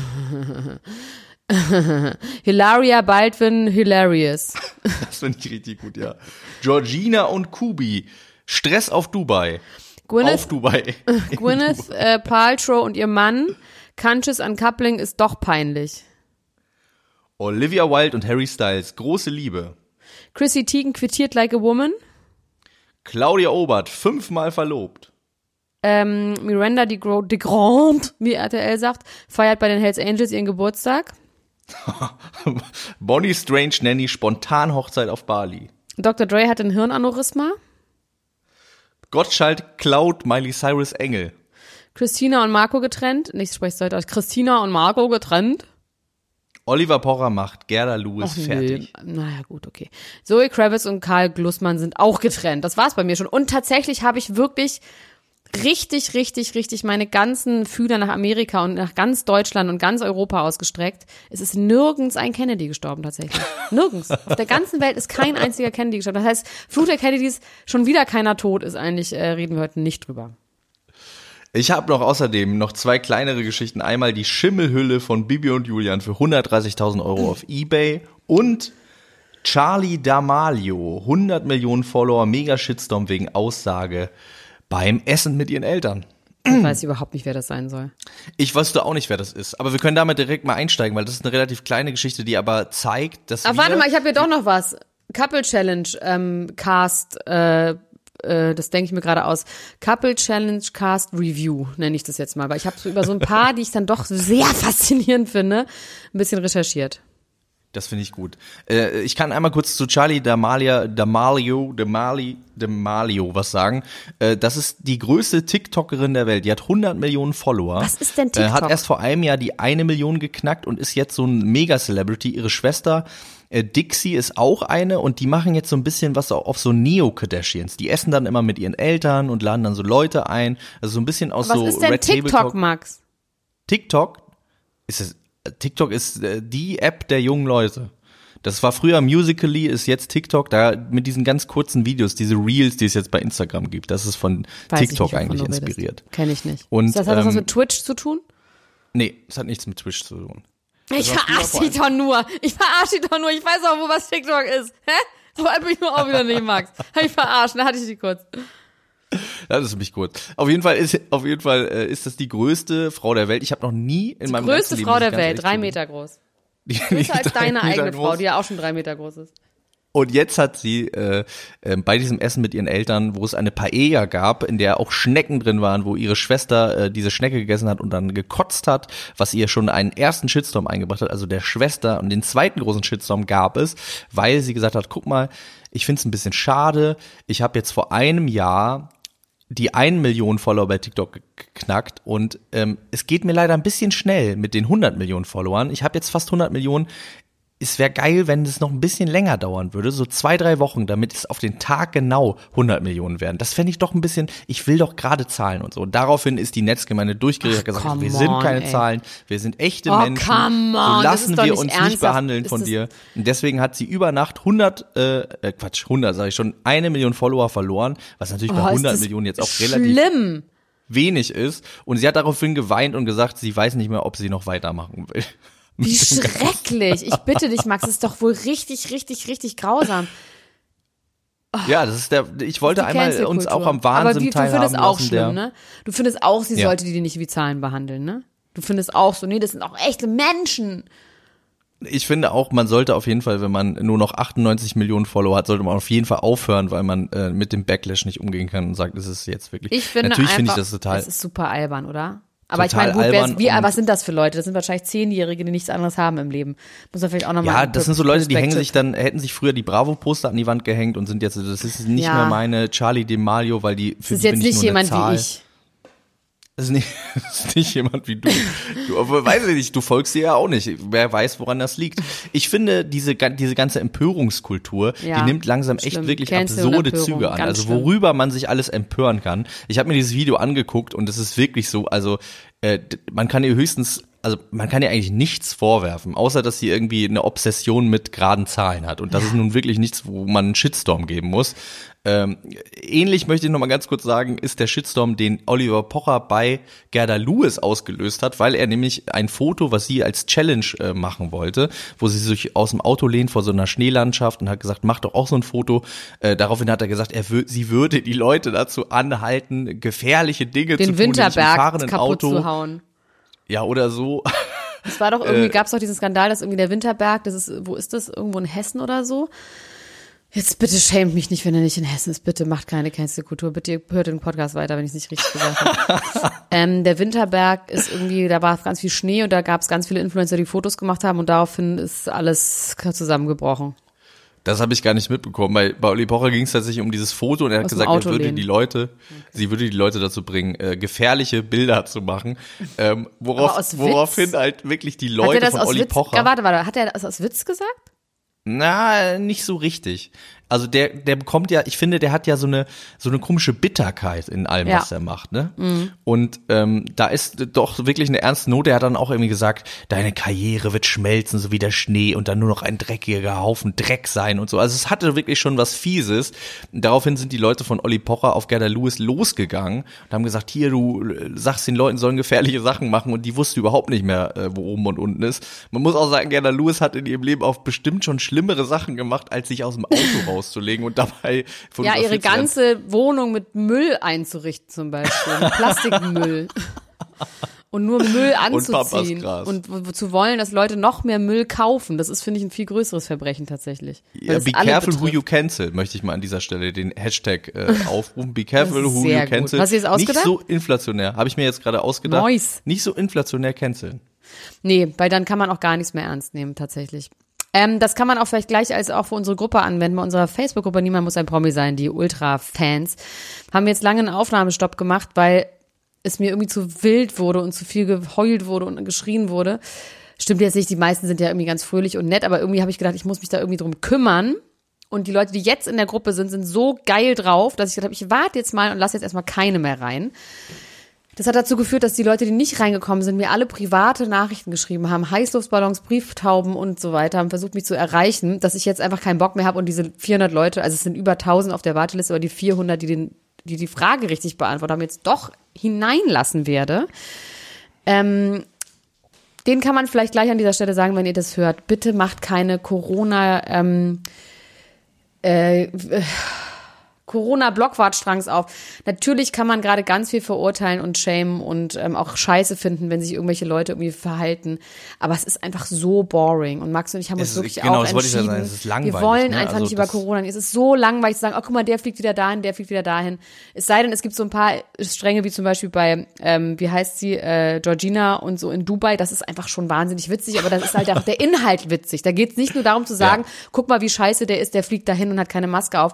Hilaria Baldwin hilarious. das finde ich richtig gut, ja. Georgina und Kubi. Stress auf Dubai. Gwyneth, auf Dubai. Gwyneth äh, Paltrow und ihr Mann. Conscious Uncoupling ist doch peinlich. Olivia Wilde und Harry Styles. Große Liebe. Chrissy Teigen quittiert like a woman. Claudia Obert. Fünfmal verlobt. Ähm, Miranda de, Gro de Grand, wie RTL sagt, feiert bei den Hells Angels ihren Geburtstag. Bonnie Strange Nanny spontan Hochzeit auf Bali. Dr. Dre hat ein Hirnaneurysma. Gottschalk klaut Miley Cyrus Engel. Christina und Marco getrennt. Nicht spreche heute aus. Christina und Marco getrennt. Oliver Pocher macht Gerda Lewis Ach, fertig. Nee. Naja, gut, okay. Zoe Kravitz und Karl Glussmann sind auch getrennt. Das war's bei mir schon. Und tatsächlich habe ich wirklich richtig, richtig, richtig meine ganzen Fühler nach Amerika und nach ganz Deutschland und ganz Europa ausgestreckt. Es ist nirgends ein Kennedy gestorben tatsächlich. Nirgends. Auf der ganzen Welt ist kein einziger Kennedy gestorben. Das heißt, Fluch der Kennedys, schon wieder keiner tot ist eigentlich, äh, reden wir heute nicht drüber. Ich habe noch außerdem noch zwei kleinere Geschichten. Einmal die Schimmelhülle von Bibi und Julian für 130.000 Euro auf Ebay und Charlie D'Amalio, 100 Millionen Follower, mega Shitstorm wegen Aussage beim Essen mit ihren Eltern. Ich weiß überhaupt nicht, wer das sein soll. Ich wusste auch nicht, wer das ist. Aber wir können damit direkt mal einsteigen, weil das ist eine relativ kleine Geschichte, die aber zeigt, dass. Aber warte mal, ich habe hier doch noch was. Couple Challenge ähm, Cast, äh, äh, das denke ich mir gerade aus. Couple Challenge Cast Review nenne ich das jetzt mal, weil ich habe so über so ein paar, die ich dann doch sehr faszinierend finde, ein bisschen recherchiert. Das finde ich gut. Äh, ich kann einmal kurz zu Charlie D'Amalia, D'Amalio, D'Amali, D'Amalio was sagen. Äh, das ist die größte TikTokerin der Welt. Die hat 100 Millionen Follower. Was ist denn TikTok? Äh, hat erst vor einem Jahr die eine Million geknackt und ist jetzt so ein Mega-Celebrity. Ihre Schwester äh, Dixie ist auch eine und die machen jetzt so ein bisschen was auf so Neo-Kardashians. Die essen dann immer mit ihren Eltern und laden dann so Leute ein. Also so ein bisschen aus was so Was ist denn Red TikTok, Max? TikTok? Ist es, TikTok ist äh, die App der jungen Leute. Das war früher Musically, ist jetzt TikTok, da mit diesen ganz kurzen Videos, diese Reels, die es jetzt bei Instagram gibt. Das ist von Weiß TikTok nicht, eigentlich inspiriert. Kenne ich nicht. Und, das hat das ähm, was mit Twitch zu tun? Nee, es hat nichts mit Twitch zu tun. Ich verarsche dich doch nur. Ich verarsche dich doch nur. Ich weiß auch, wo was TikTok ist. Hä? So alt bin ich nur auch wieder nicht, Max. Hab ich verarscht, da hatte ich dich kurz. Das ist mich kurz. Auf jeden Fall ist, auf jeden Fall äh, ist das die größte Frau der Welt. Ich habe noch nie in die meinem größte Leben Frau der Welt, drei Meter groß. Die, Größer als deine eigene groß. Frau, die ja auch schon drei Meter groß ist. Und jetzt hat sie äh, äh, bei diesem Essen mit ihren Eltern, wo es eine Paella gab, in der auch Schnecken drin waren, wo ihre Schwester äh, diese Schnecke gegessen hat und dann gekotzt hat, was ihr schon einen ersten Shitstorm eingebracht hat, also der Schwester. Und den zweiten großen Shitstorm gab es, weil sie gesagt hat, guck mal, ich find's ein bisschen schade. Ich habe jetzt vor einem Jahr die 1 Million Follower bei TikTok geknackt und ähm, es geht mir leider ein bisschen schnell mit den 100 Millionen Followern. Ich habe jetzt fast 100 Millionen. Es wäre geil, wenn es noch ein bisschen länger dauern würde, so zwei, drei Wochen, damit es auf den Tag genau 100 Millionen werden. Das fände ich doch ein bisschen, ich will doch gerade Zahlen und so. Und daraufhin ist die Netzgemeinde durchgeregt, hat gesagt, wir sind keine ey. Zahlen, wir sind echte oh, Menschen, so lassen wir uns ernsthaft. nicht behandeln von dir. Und deswegen hat sie über Nacht 100, äh, äh Quatsch, 100 sage ich schon, eine Million Follower verloren, was natürlich oh, bei 100 Millionen jetzt auch relativ schlimm. wenig ist. Und sie hat daraufhin geweint und gesagt, sie weiß nicht mehr, ob sie noch weitermachen will. Wie schrecklich. Ich bitte dich, Max, das ist doch wohl richtig, richtig, richtig grausam. Oh, ja, das ist der, ich wollte einmal uns auch am Wahnsinn Aber die, du findest auch lassen, schlimm, ne? Du findest auch, sie ja. sollte die nicht wie Zahlen behandeln, ne? Du findest auch so, nee, das sind auch echte Menschen. Ich finde auch, man sollte auf jeden Fall, wenn man nur noch 98 Millionen Follower hat, sollte man auf jeden Fall aufhören, weil man äh, mit dem Backlash nicht umgehen kann und sagt, es ist jetzt wirklich. Ich finde Natürlich finde ich das total. Das ist super albern, oder? Aber ich meine, gut, wie, was sind das für Leute? Das sind wahrscheinlich Zehnjährige, die nichts anderes haben im Leben. Muss man vielleicht auch nochmal. Ja, das sind so Leute, die hängen sich dann, hätten sich früher die Bravo-Poster an die Wand gehängt und sind jetzt, das ist nicht ja. mehr meine Charlie DeMaio, weil die für das ist jetzt nicht jemand wie ich. Das ist, nicht, das ist nicht jemand wie du. Du aber weiß ich nicht, du folgst dir ja auch nicht. Wer weiß, woran das liegt. Ich finde, diese, diese ganze Empörungskultur, ja, die nimmt langsam schlimm. echt wirklich Cancel absurde Züge an. Also worüber man sich alles empören kann. Ich habe mir dieses Video angeguckt und es ist wirklich so, also äh, man kann ihr höchstens also man kann ihr eigentlich nichts vorwerfen, außer dass sie irgendwie eine Obsession mit geraden Zahlen hat. Und das ja. ist nun wirklich nichts, wo man einen Shitstorm geben muss. Ähm, ähnlich möchte ich noch mal ganz kurz sagen, ist der Shitstorm, den Oliver Pocher bei Gerda Lewis ausgelöst hat, weil er nämlich ein Foto, was sie als Challenge äh, machen wollte, wo sie sich aus dem Auto lehnt vor so einer Schneelandschaft und hat gesagt, mach doch auch so ein Foto. Äh, daraufhin hat er gesagt, er sie würde die Leute dazu anhalten, gefährliche Dinge Den zu tun, Winterberg kaputt Auto. zu hauen. Ja, oder so. Es war doch irgendwie, äh, gab es doch diesen Skandal, dass irgendwie der Winterberg, das ist, wo ist das? Irgendwo in Hessen oder so? Jetzt bitte schämt mich nicht, wenn er nicht in Hessen ist. Bitte macht keine Cancel-Kultur. Bitte hört den Podcast weiter, wenn ich es nicht richtig gesagt habe. ähm, der Winterberg ist irgendwie, da war ganz viel Schnee und da gab es ganz viele Influencer, die Fotos gemacht haben und daraufhin ist alles zusammengebrochen. Das habe ich gar nicht mitbekommen. Bei, bei Olli Pocher ging es tatsächlich um dieses Foto und er hat Aus gesagt, er würde die Leute, okay. sie würde die Leute dazu bringen, äh, gefährliche Bilder zu machen. Ähm, worauf, woraufhin halt wirklich die Leute von Olli Witz, Pocher. Warte, warte, hat er das aus Witz gesagt? Na, nicht so richtig. Also der, der bekommt ja, ich finde, der hat ja so eine so eine komische Bitterkeit in allem, ja. was er macht, ne? Mhm. Und ähm, da ist doch wirklich eine ernste Note. Er hat dann auch irgendwie gesagt, deine Karriere wird schmelzen, so wie der Schnee und dann nur noch ein dreckiger Haufen Dreck sein und so. Also es hatte wirklich schon was Fieses. Daraufhin sind die Leute von Olli Pocher auf Gerda Lewis losgegangen und haben gesagt, hier, du sagst den Leuten sollen gefährliche Sachen machen und die wusste überhaupt nicht mehr, äh, wo oben und unten ist. Man muss auch sagen, Gerda Lewis hat in ihrem Leben auch bestimmt schon schlimmere Sachen gemacht, als sich aus dem Auto raus auszulegen und dabei von Ja, ihre ganze Wohnung mit Müll einzurichten zum Beispiel. Plastikmüll. und nur Müll anzuziehen und, und zu wollen, dass Leute noch mehr Müll kaufen, das ist, finde ich, ein viel größeres Verbrechen tatsächlich. Ja, be careful who you cancel, möchte ich mal an dieser Stelle den Hashtag äh, aufrufen. Be careful who you cancel. Gut. Hast du jetzt ausgedacht? Nicht so inflationär, habe ich mir jetzt gerade ausgedacht. Nice. Nicht so inflationär canceln. Nee, weil dann kann man auch gar nichts mehr ernst nehmen, tatsächlich. Ähm, das kann man auch vielleicht gleich als auch für unsere Gruppe anwenden. Bei unserer Facebook-Gruppe Niemand muss ein Promi sein, die Ultra-Fans, haben jetzt lange einen Aufnahmestopp gemacht, weil es mir irgendwie zu wild wurde und zu viel geheult wurde und geschrien wurde. Stimmt jetzt nicht, die meisten sind ja irgendwie ganz fröhlich und nett, aber irgendwie habe ich gedacht, ich muss mich da irgendwie drum kümmern. Und die Leute, die jetzt in der Gruppe sind, sind so geil drauf, dass ich gedacht habe, ich warte jetzt mal und lasse jetzt erstmal keine mehr rein. Das hat dazu geführt, dass die Leute, die nicht reingekommen sind, mir alle private Nachrichten geschrieben haben, Heißluftballons, Brieftauben und so weiter, haben versucht, mich zu erreichen, dass ich jetzt einfach keinen Bock mehr habe und diese 400 Leute, also es sind über 1000 auf der Warteliste, aber die 400, die den, die die Frage richtig beantwortet haben, jetzt doch hineinlassen werde. Ähm, den kann man vielleicht gleich an dieser Stelle sagen, wenn ihr das hört. Bitte macht keine Corona, ähm, äh, Corona-Blockwartstrangs auf. Natürlich kann man gerade ganz viel verurteilen und schämen und ähm, auch scheiße finden, wenn sich irgendwelche Leute irgendwie verhalten. Aber es ist einfach so boring. Und Max und ich haben uns wirklich genau, auch entschieden. Sagen, es ist langweilig, wir wollen ne? einfach also nicht über Corona. Es ist so langweilig zu sagen, oh guck mal, der fliegt wieder dahin, der fliegt wieder dahin. Es sei denn, es gibt so ein paar Stränge, wie zum Beispiel bei, ähm, wie heißt sie, äh, Georgina und so in Dubai. Das ist einfach schon wahnsinnig witzig, aber das ist halt auch der Inhalt witzig. Da geht es nicht nur darum zu sagen, ja. guck mal, wie scheiße der ist, der fliegt dahin und hat keine Maske auf.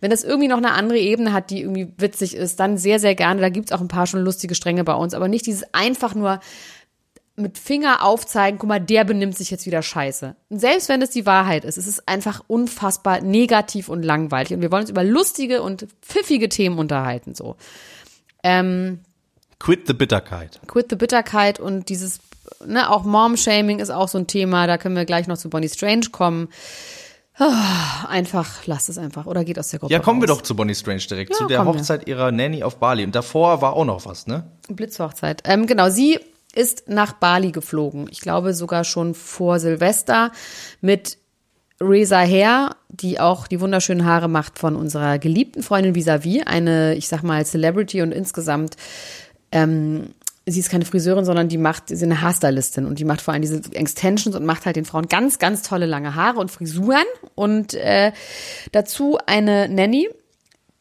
Wenn das irgendwie noch eine andere Ebene hat, die irgendwie witzig ist, dann sehr, sehr gerne. Da gibt's auch ein paar schon lustige Stränge bei uns, aber nicht dieses einfach nur mit Finger aufzeigen, guck mal, der benimmt sich jetzt wieder scheiße. Und selbst wenn es die Wahrheit ist, es ist einfach unfassbar negativ und langweilig. Und wir wollen uns über lustige und pfiffige Themen unterhalten, so. Ähm, Quit the Bitterkeit. Quit the Bitterkeit und dieses, ne, auch Mom-Shaming ist auch so ein Thema, da können wir gleich noch zu Bonnie Strange kommen. Oh, einfach, lasst es einfach. Oder geht aus der Gruppe. Ja, kommen raus. wir doch zu Bonnie Strange direkt, ja, zu der Hochzeit wir. ihrer Nanny auf Bali. Und davor war auch noch was, ne? Blitzhochzeit. Ähm, genau, sie ist nach Bali geflogen. Ich glaube sogar schon vor Silvester mit Reza Hair, die auch die wunderschönen Haare macht von unserer geliebten Freundin Visavi, eine, ich sag mal, Celebrity und insgesamt ähm, sie ist keine Friseurin, sondern die macht, sie ist eine Haarstylistin und die macht vor allem diese Extensions und macht halt den Frauen ganz, ganz tolle lange Haare und Frisuren und äh, dazu eine Nanny,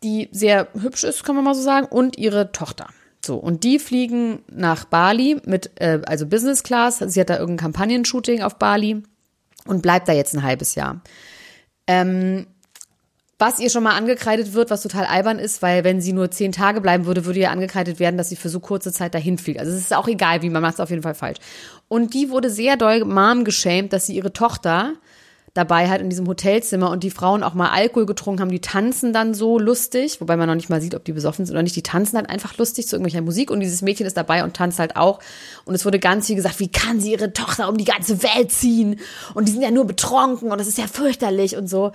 die sehr hübsch ist, kann man mal so sagen, und ihre Tochter. So, und die fliegen nach Bali mit, äh, also Business Class. Sie hat da irgendein Kampagnenshooting auf Bali und bleibt da jetzt ein halbes Jahr. Ähm, was ihr schon mal angekreidet wird, was total albern ist, weil wenn sie nur zehn Tage bleiben würde, würde ihr angekreidet werden, dass sie für so kurze Zeit dahin fliegt. Also es ist auch egal, wie man macht es auf jeden Fall falsch. Und die wurde sehr doll Mom geschämt, dass sie ihre Tochter dabei hat in diesem Hotelzimmer und die Frauen auch mal Alkohol getrunken haben, die tanzen dann so lustig, wobei man noch nicht mal sieht, ob die besoffen sind oder nicht. Die tanzen halt einfach lustig zu irgendwelcher Musik und dieses Mädchen ist dabei und tanzt halt auch. Und es wurde ganz viel gesagt, wie kann sie ihre Tochter um die ganze Welt ziehen? Und die sind ja nur betrunken und das ist ja fürchterlich und so.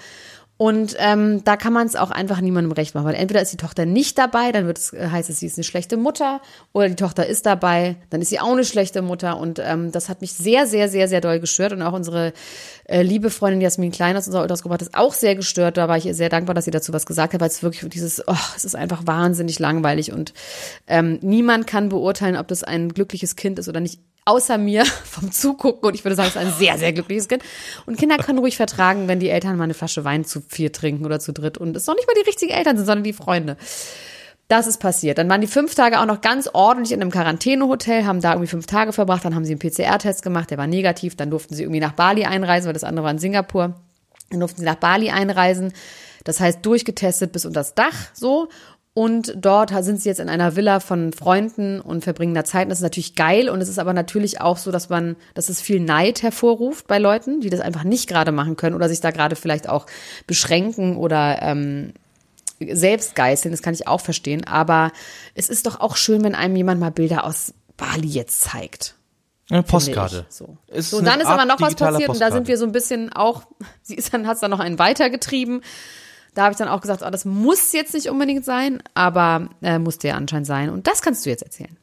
Und ähm, da kann man es auch einfach niemandem recht machen, weil entweder ist die Tochter nicht dabei, dann wird es, äh, heißt es, sie ist eine schlechte Mutter, oder die Tochter ist dabei, dann ist sie auch eine schlechte Mutter. Und ähm, das hat mich sehr, sehr, sehr, sehr doll gestört. Und auch unsere äh, liebe Freundin Jasmin Klein aus unserer Ultrasgruppe hat es auch sehr gestört. Da war ich ihr sehr dankbar, dass sie dazu was gesagt hat, weil es wirklich dieses, oh, es ist einfach wahnsinnig langweilig und ähm, niemand kann beurteilen, ob das ein glückliches Kind ist oder nicht außer mir vom Zugucken und ich würde sagen, es ist ein sehr, sehr glückliches Kind. Und Kinder können ruhig vertragen, wenn die Eltern mal eine Flasche Wein zu vier trinken oder zu dritt und es noch nicht mal die richtigen Eltern sind, sondern die Freunde. Das ist passiert. Dann waren die fünf Tage auch noch ganz ordentlich in einem Quarantänehotel, haben da irgendwie fünf Tage verbracht, dann haben sie einen PCR-Test gemacht, der war negativ, dann durften sie irgendwie nach Bali einreisen, weil das andere war in Singapur. Dann durften sie nach Bali einreisen. Das heißt, durchgetestet bis unter das Dach, so. Und dort sind sie jetzt in einer Villa von Freunden und verbringen da Zeit. Und das ist natürlich geil. Und es ist aber natürlich auch so, dass man, dass es viel Neid hervorruft bei Leuten, die das einfach nicht gerade machen können oder sich da gerade vielleicht auch beschränken oder ähm, selbst geißeln. Das kann ich auch verstehen. Aber es ist doch auch schön, wenn einem jemand mal Bilder aus Bali jetzt zeigt. Eine Postkarte. So. Ist so, dann ist Art aber noch was passiert Postkarte. und da sind wir so ein bisschen auch, sie ist dann, hat es dann noch einen weitergetrieben. Da habe ich dann auch gesagt, oh, das muss jetzt nicht unbedingt sein, aber äh, musste ja anscheinend sein. Und das kannst du jetzt erzählen.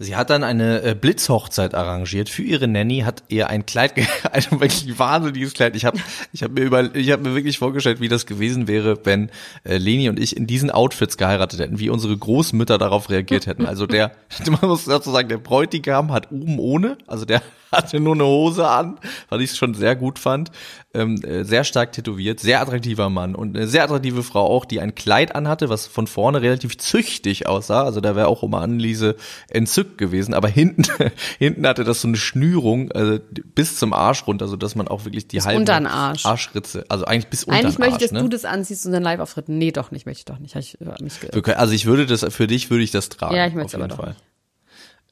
Sie hat dann eine äh, Blitzhochzeit arrangiert für ihre Nanny, hat ihr ein Kleid, ein wirklich wahnsinniges Kleid. Ich habe ich hab mir über, ich habe mir wirklich vorgestellt, wie das gewesen wäre, wenn äh, Leni und ich in diesen Outfits geheiratet hätten, wie unsere Großmütter darauf reagiert hätten. Also der, man muss dazu sagen, der Bräutigam hat oben ohne, also der hatte nur eine Hose an, was ich schon sehr gut fand. Ähm, äh, sehr stark tätowiert, sehr attraktiver Mann und eine sehr attraktive Frau auch, die ein Kleid anhatte, was von vorne relativ züchtig aussah. Also da wäre auch immer Anneliese entzückt gewesen, aber hinten, hinten hatte das so eine Schnürung also bis zum Arsch runter, so dass man auch wirklich die bis halbe Arsch. Arschritze, also eigentlich bis unter Eigentlich möchte ich, dass ne? du das anziehst und dann Live-Auftritt. Nee, doch nicht, möchte ich doch nicht. Ich, mich also ich würde das, für dich würde ich das tragen. Ja, ich möchte aber Fall. Nicht.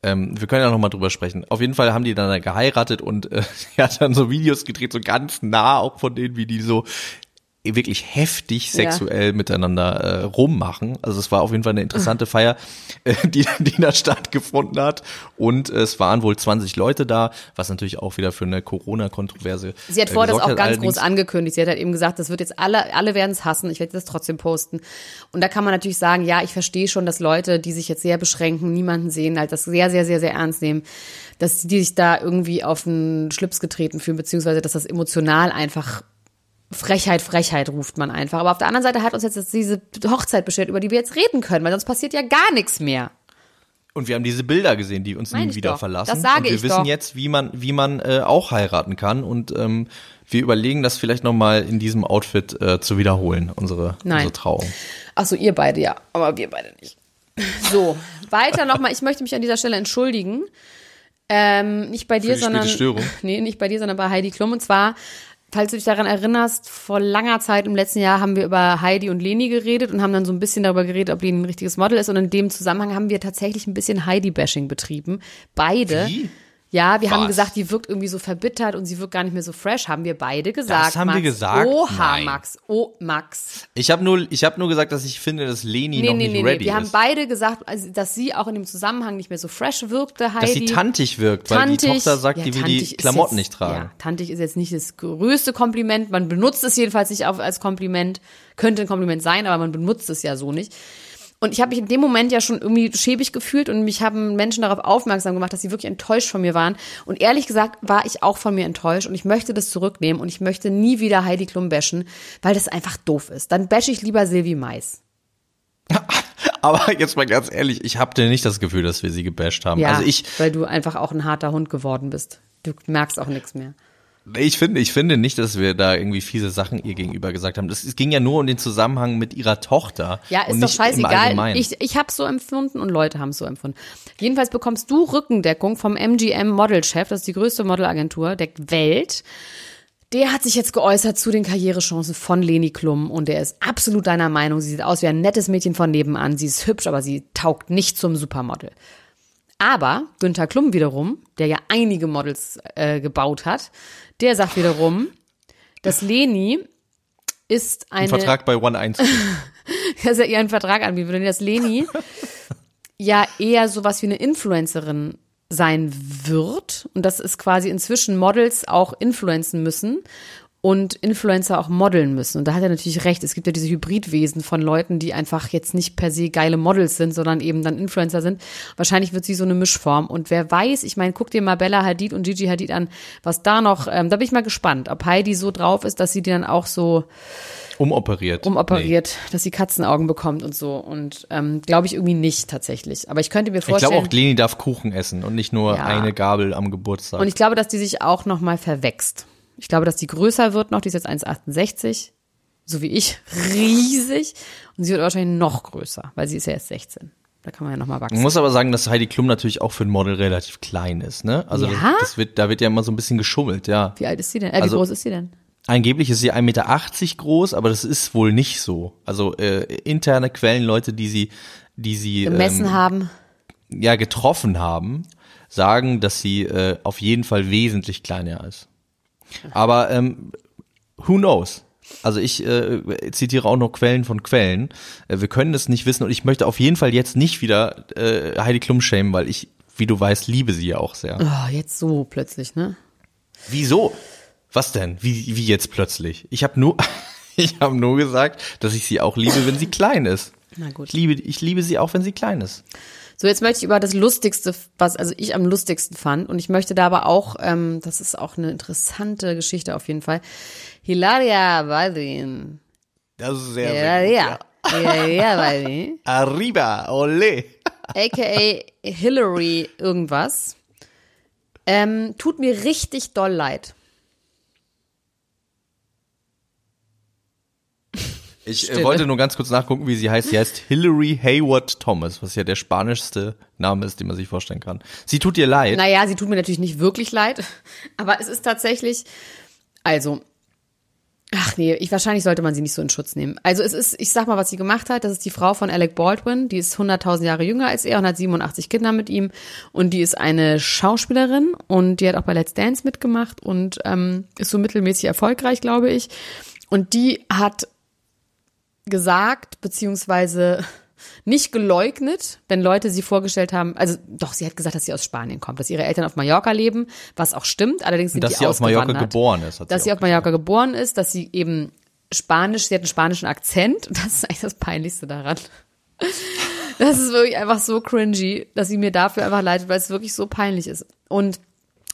Ähm, wir können ja noch mal drüber sprechen. Auf jeden Fall haben die dann geheiratet und äh, er hat dann so Videos gedreht, so ganz nah auch von denen, wie die so wirklich heftig sexuell ja. miteinander äh, rummachen. Also es war auf jeden Fall eine interessante Feier, äh, die, die da stattgefunden hat. Und es waren wohl 20 Leute da, was natürlich auch wieder für eine Corona-Kontroverse. Sie hat äh, vorher das auch ganz Allerdings, groß angekündigt. Sie hat halt eben gesagt, das wird jetzt alle, alle werden es hassen. Ich werde das trotzdem posten. Und da kann man natürlich sagen, ja, ich verstehe schon, dass Leute, die sich jetzt sehr beschränken, niemanden sehen, halt das sehr, sehr, sehr, sehr ernst nehmen, dass die sich da irgendwie auf den Schlips getreten fühlen, beziehungsweise dass das emotional einfach Frechheit, Frechheit ruft man einfach. Aber auf der anderen Seite hat uns jetzt diese Hochzeit bestellt, über die wir jetzt reden können, weil sonst passiert ja gar nichts mehr. Und wir haben diese Bilder gesehen, die uns Mein nie wieder doch. verlassen. Das sage und wir ich wissen doch. jetzt, wie man, wie man äh, auch heiraten kann. Und ähm, wir überlegen, das vielleicht nochmal in diesem Outfit äh, zu wiederholen, unsere, Nein. unsere Trauung. Ach so, ihr beide ja, aber wir beide nicht. So, weiter nochmal. Ich möchte mich an dieser Stelle entschuldigen. Ähm, nicht bei dir, sondern Störung? nee, nicht bei dir, sondern bei Heidi Klum. Und zwar falls du dich daran erinnerst, vor langer Zeit im letzten Jahr haben wir über Heidi und Leni geredet und haben dann so ein bisschen darüber geredet, ob Leni ein richtiges Model ist. Und in dem Zusammenhang haben wir tatsächlich ein bisschen Heidi-Bashing betrieben. Beide. Wie? Ja, wir Was? haben gesagt, die wirkt irgendwie so verbittert und sie wirkt gar nicht mehr so fresh. Haben wir beide gesagt. Das haben Max. wir gesagt. Oha, Nein. Max. Oh, Max. Ich habe nur, ich habe nur gesagt, dass ich finde, dass Leni nee, noch nee, nicht nee, ready nee. Wir ist. haben beide gesagt, also, dass sie auch in dem Zusammenhang nicht mehr so fresh wirkte, Heidi. Dass sie tantig wirkt, tantig, weil die Tochter sagt, ja, die will die Klamotten jetzt, nicht tragen. Ja, tantig ist jetzt nicht das größte Kompliment. Man benutzt es jedenfalls nicht als Kompliment. Könnte ein Kompliment sein, aber man benutzt es ja so nicht. Und ich habe mich in dem Moment ja schon irgendwie schäbig gefühlt und mich haben Menschen darauf aufmerksam gemacht, dass sie wirklich enttäuscht von mir waren. Und ehrlich gesagt war ich auch von mir enttäuscht und ich möchte das zurücknehmen und ich möchte nie wieder Heidi Klum bashen, weil das einfach doof ist. Dann bashe ich lieber Silvi Mais. Aber jetzt mal ganz ehrlich, ich habe nicht das Gefühl, dass wir sie gebasht haben. Ja, also ich, weil du einfach auch ein harter Hund geworden bist. Du merkst auch nichts mehr. Ich finde, ich finde nicht, dass wir da irgendwie fiese Sachen ihr gegenüber gesagt haben. Das, es ging ja nur um den Zusammenhang mit ihrer Tochter. Ja, ist doch scheißegal. Ich, ich habe so empfunden und Leute haben es so empfunden. Jedenfalls bekommst du Rückendeckung vom MGM Modelchef, das ist die größte Modelagentur der Welt. Der hat sich jetzt geäußert zu den Karrierechancen von Leni Klum und der ist absolut deiner Meinung. Sie sieht aus wie ein nettes Mädchen von nebenan. Sie ist hübsch, aber sie taugt nicht zum Supermodel. Aber Günther Klum wiederum, der ja einige Models äh, gebaut hat, der sagt wiederum, dass Leni ist eine. Ein Vertrag bei One 1. dass er ihr einen Vertrag anbieten würde. Dass Leni ja eher sowas wie eine Influencerin sein wird. Und dass es quasi inzwischen Models auch influenzen müssen und Influencer auch modeln müssen. Und da hat er natürlich recht. Es gibt ja diese Hybridwesen von Leuten, die einfach jetzt nicht per se geile Models sind, sondern eben dann Influencer sind. Wahrscheinlich wird sie so eine Mischform. Und wer weiß, ich meine, guck dir mal Bella Hadid und Gigi Hadid an, was da noch, ähm, da bin ich mal gespannt, ob Heidi so drauf ist, dass sie die dann auch so umoperiert. Umoperiert, nee. dass sie Katzenaugen bekommt und so. Und ähm, glaube ich irgendwie nicht tatsächlich. Aber ich könnte mir vorstellen. Ich glaube auch, Leni darf Kuchen essen und nicht nur ja. eine Gabel am Geburtstag. Und ich glaube, dass die sich auch noch mal verwächst. Ich glaube, dass die größer wird noch, die ist jetzt 1,68, so wie ich, riesig. Und sie wird wahrscheinlich noch größer, weil sie ist ja erst 16. Da kann man ja noch mal wachsen. Man muss aber sagen, dass Heidi Klum natürlich auch für ein Model relativ klein ist, ne? Also ja? das, das, wird, da wird ja immer so ein bisschen geschummelt, ja. Wie alt ist sie denn? Äh, wie also, groß ist sie denn? Angeblich ist sie 1,80 Meter groß, aber das ist wohl nicht so. Also äh, interne Quellen, Leute, die sie, die sie gemessen ähm, haben, ja getroffen haben, sagen, dass sie äh, auf jeden Fall wesentlich kleiner ist. Aber ähm, who knows? Also ich äh, zitiere auch noch Quellen von Quellen. Äh, wir können es nicht wissen und ich möchte auf jeden Fall jetzt nicht wieder äh, Heidi Klum schämen, weil ich, wie du weißt, liebe sie ja auch sehr. Oh, jetzt so plötzlich, ne? Wieso? Was denn? Wie, wie jetzt plötzlich? Ich habe nur, ich habe nur gesagt, dass ich sie auch liebe, wenn sie klein ist. Na gut. Ich liebe, ich liebe sie auch, wenn sie klein ist. So, jetzt möchte ich über das Lustigste, was also ich am lustigsten fand, und ich möchte da aber auch, ähm, das ist auch eine interessante Geschichte auf jeden Fall, Hilaria Baldwin. Das ist sehr, Hilaria. sehr gut, ja. Hilaria Baldwin. Arriba, ole. AKA Hillary irgendwas. Ähm, tut mir richtig doll leid. Ich äh, wollte nur ganz kurz nachgucken, wie sie heißt. Sie heißt Hillary Hayward Thomas, was ja der spanischste Name ist, den man sich vorstellen kann. Sie tut dir leid. Naja, sie tut mir natürlich nicht wirklich leid, aber es ist tatsächlich, also, ach nee, ich, wahrscheinlich sollte man sie nicht so in Schutz nehmen. Also es ist, ich sag mal, was sie gemacht hat, das ist die Frau von Alec Baldwin, die ist 100.000 Jahre jünger als er und hat 87 Kinder mit ihm und die ist eine Schauspielerin und die hat auch bei Let's Dance mitgemacht und ähm, ist so mittelmäßig erfolgreich, glaube ich. Und die hat gesagt, beziehungsweise nicht geleugnet, wenn Leute sie vorgestellt haben, also doch, sie hat gesagt, dass sie aus Spanien kommt, dass ihre Eltern auf Mallorca leben, was auch stimmt, allerdings sind dass die sie auf Mallorca geboren ist. Hat dass sie, sie auf Mallorca geboren ist, dass sie eben Spanisch, sie hat einen spanischen Akzent, das ist eigentlich das Peinlichste daran. Das ist wirklich einfach so cringy, dass sie mir dafür einfach leidet, weil es wirklich so peinlich ist. Und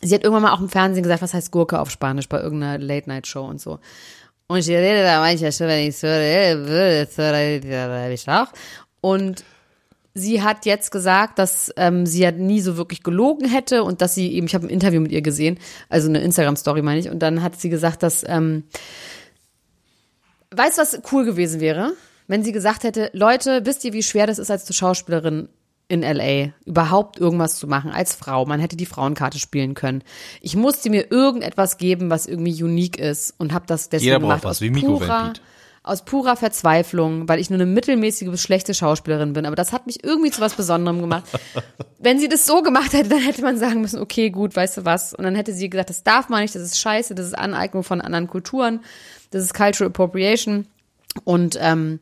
sie hat irgendwann mal auch im Fernsehen gesagt, was heißt Gurke auf Spanisch bei irgendeiner Late-Night-Show und so. Und ich rede da manchmal schon, wenn ich so auch. Und sie hat jetzt gesagt, dass ähm, sie ja nie so wirklich gelogen hätte und dass sie eben, ich habe ein Interview mit ihr gesehen, also eine Instagram-Story meine ich, und dann hat sie gesagt, dass, ähm, weißt du, was cool gewesen wäre? Wenn sie gesagt hätte, Leute, wisst ihr, wie schwer das ist, als Schauspielerin in LA überhaupt irgendwas zu machen als Frau. Man hätte die Frauenkarte spielen können. Ich musste mir irgendetwas geben, was irgendwie unique ist und habe das deswegen Jeder gemacht was, wie Mikro aus purer Verzweiflung, weil ich nur eine mittelmäßige bis schlechte Schauspielerin bin. Aber das hat mich irgendwie zu was Besonderem gemacht. Wenn sie das so gemacht hätte, dann hätte man sagen müssen, okay, gut, weißt du was? Und dann hätte sie gesagt, das darf man nicht, das ist scheiße, das ist Aneignung von anderen Kulturen, das ist Cultural Appropriation. Und ähm,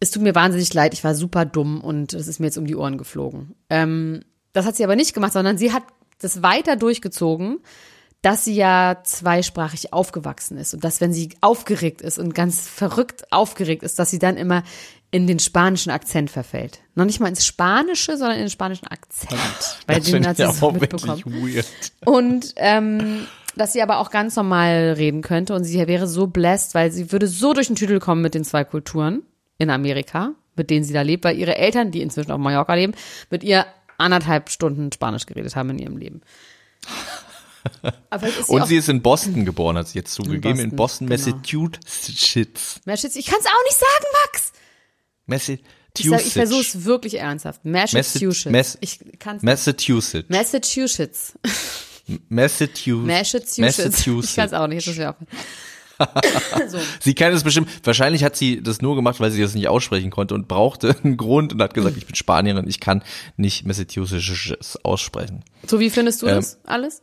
es tut mir wahnsinnig leid, ich war super dumm und es ist mir jetzt um die Ohren geflogen. Ähm, das hat sie aber nicht gemacht, sondern sie hat das weiter durchgezogen dass sie ja zweisprachig aufgewachsen ist und dass, wenn sie aufgeregt ist und ganz verrückt aufgeregt ist, dass sie dann immer in den spanischen Akzent verfällt. Noch nicht mal ins Spanische, sondern in den spanischen Akzent. Weil das den hat sie ja so mitbekommen. Und ähm, dass sie aber auch ganz normal reden könnte und sie wäre so blessed, weil sie würde so durch den Tüdel kommen mit den zwei Kulturen in Amerika, mit denen sie da lebt, weil ihre Eltern, die inzwischen auf Mallorca leben, mit ihr anderthalb Stunden Spanisch geredet haben in ihrem Leben. und sie ist in Boston geboren, hat sie jetzt zugegeben, in Boston, in Boston genau. Massachusetts. Massachusetts. Ich kann es auch nicht sagen, Max. Massachusetts. Ich, ich versuche es wirklich ernsthaft. Massachusetts. Mass ich kann's Massachusetts. Massachusetts. Massachusetts. Massachusetts. Massachusetts. Ich kann es auch nicht, das wäre so. Sie kann es bestimmt. Wahrscheinlich hat sie das nur gemacht, weil sie das nicht aussprechen konnte und brauchte einen Grund und hat gesagt, ich bin Spanierin, ich kann nicht Massachusetts aussprechen. So, wie findest du ähm, das alles?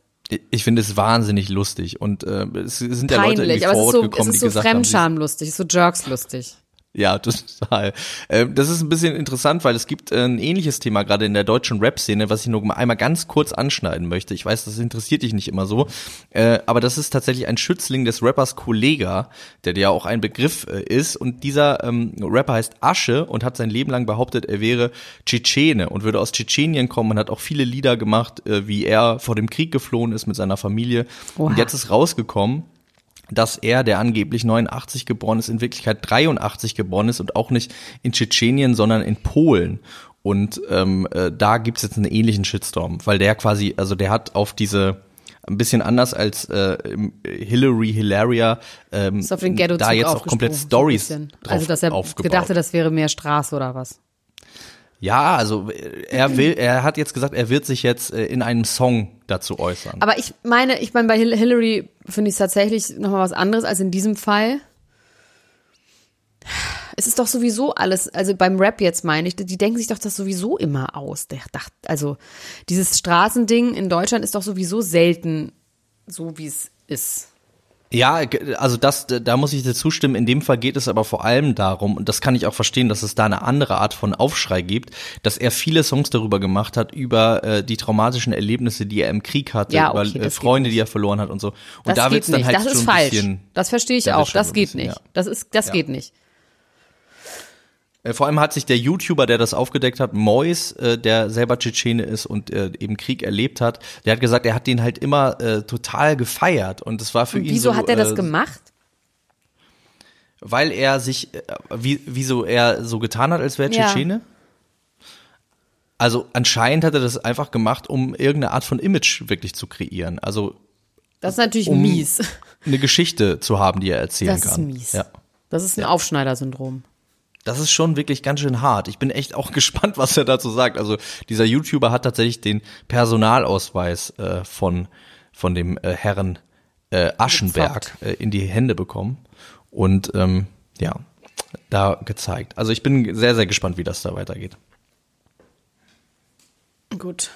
ich finde es wahnsinnig lustig und äh, es sind ja Leute irgendwie vor Ort gekommen, die gesagt haben, es ist so Fremdschamlustig, so Jerks-lustig. Ja, total. Ähm, das ist ein bisschen interessant, weil es gibt äh, ein ähnliches Thema gerade in der deutschen Rap-Szene, was ich nur einmal ganz kurz anschneiden möchte. Ich weiß, das interessiert dich nicht immer so, äh, aber das ist tatsächlich ein Schützling des Rappers Kollega, der ja auch ein Begriff äh, ist. Und dieser ähm, Rapper heißt Asche und hat sein Leben lang behauptet, er wäre Tschetschene und würde aus Tschetschenien kommen und hat auch viele Lieder gemacht, wie er vor dem Krieg geflohen ist mit seiner Familie. Oha. Und jetzt ist rausgekommen, dass er, der angeblich 89 geboren ist, in Wirklichkeit 83 geboren ist und auch nicht in Tschetschenien, sondern in Polen. Und ähm, äh, da gibt's jetzt einen ähnlichen Shitstorm, weil der quasi, also der hat auf diese ein bisschen anders als äh, Hillary Hilaria ähm, da jetzt auch komplett Stories drauf Also dass er aufgebaut. gedacht hat, das wäre mehr Straße oder was? Ja, also er will, er hat jetzt gesagt, er wird sich jetzt äh, in einem Song dazu äußern. Aber ich meine, ich meine, bei Hillary finde ich es tatsächlich nochmal was anderes als in diesem Fall. Es ist doch sowieso alles, also beim Rap jetzt meine ich, die denken sich doch das sowieso immer aus. Also dieses Straßending in Deutschland ist doch sowieso selten so, wie es ist. Ja, also das, da muss ich dir zustimmen. In dem Fall geht es aber vor allem darum, und das kann ich auch verstehen, dass es da eine andere Art von Aufschrei gibt, dass er viele Songs darüber gemacht hat, über äh, die traumatischen Erlebnisse, die er im Krieg hatte, ja, okay, über äh, Freunde, die er verloren hat und so. Und das da wird's dann halt das ist falsch. bisschen. Das verstehe ich auch. Das geht nicht. Ja. Das ist, das ja. geht nicht. Äh, vor allem hat sich der YouTuber, der das aufgedeckt hat, Mois, äh, der selber Tschetschene ist und äh, eben Krieg erlebt hat, der hat gesagt, er hat den halt immer äh, total gefeiert und es war für und ihn wieso so. Wieso hat er das äh, gemacht? Weil er sich, äh, wie, wieso er so getan hat, als wäre Tschetschene? Ja. Also anscheinend hat er das einfach gemacht, um irgendeine Art von Image wirklich zu kreieren. Also das ist natürlich um mies. Eine Geschichte zu haben, die er erzählen das kann. Das ist mies. Ja. Das ist ein ja. Aufschneider-Syndrom. Das ist schon wirklich ganz schön hart. Ich bin echt auch gespannt, was er dazu sagt. Also dieser YouTuber hat tatsächlich den Personalausweis äh, von von dem äh, Herrn äh, Aschenberg äh, in die Hände bekommen und ähm, ja da gezeigt. Also ich bin sehr sehr gespannt, wie das da weitergeht. Gut.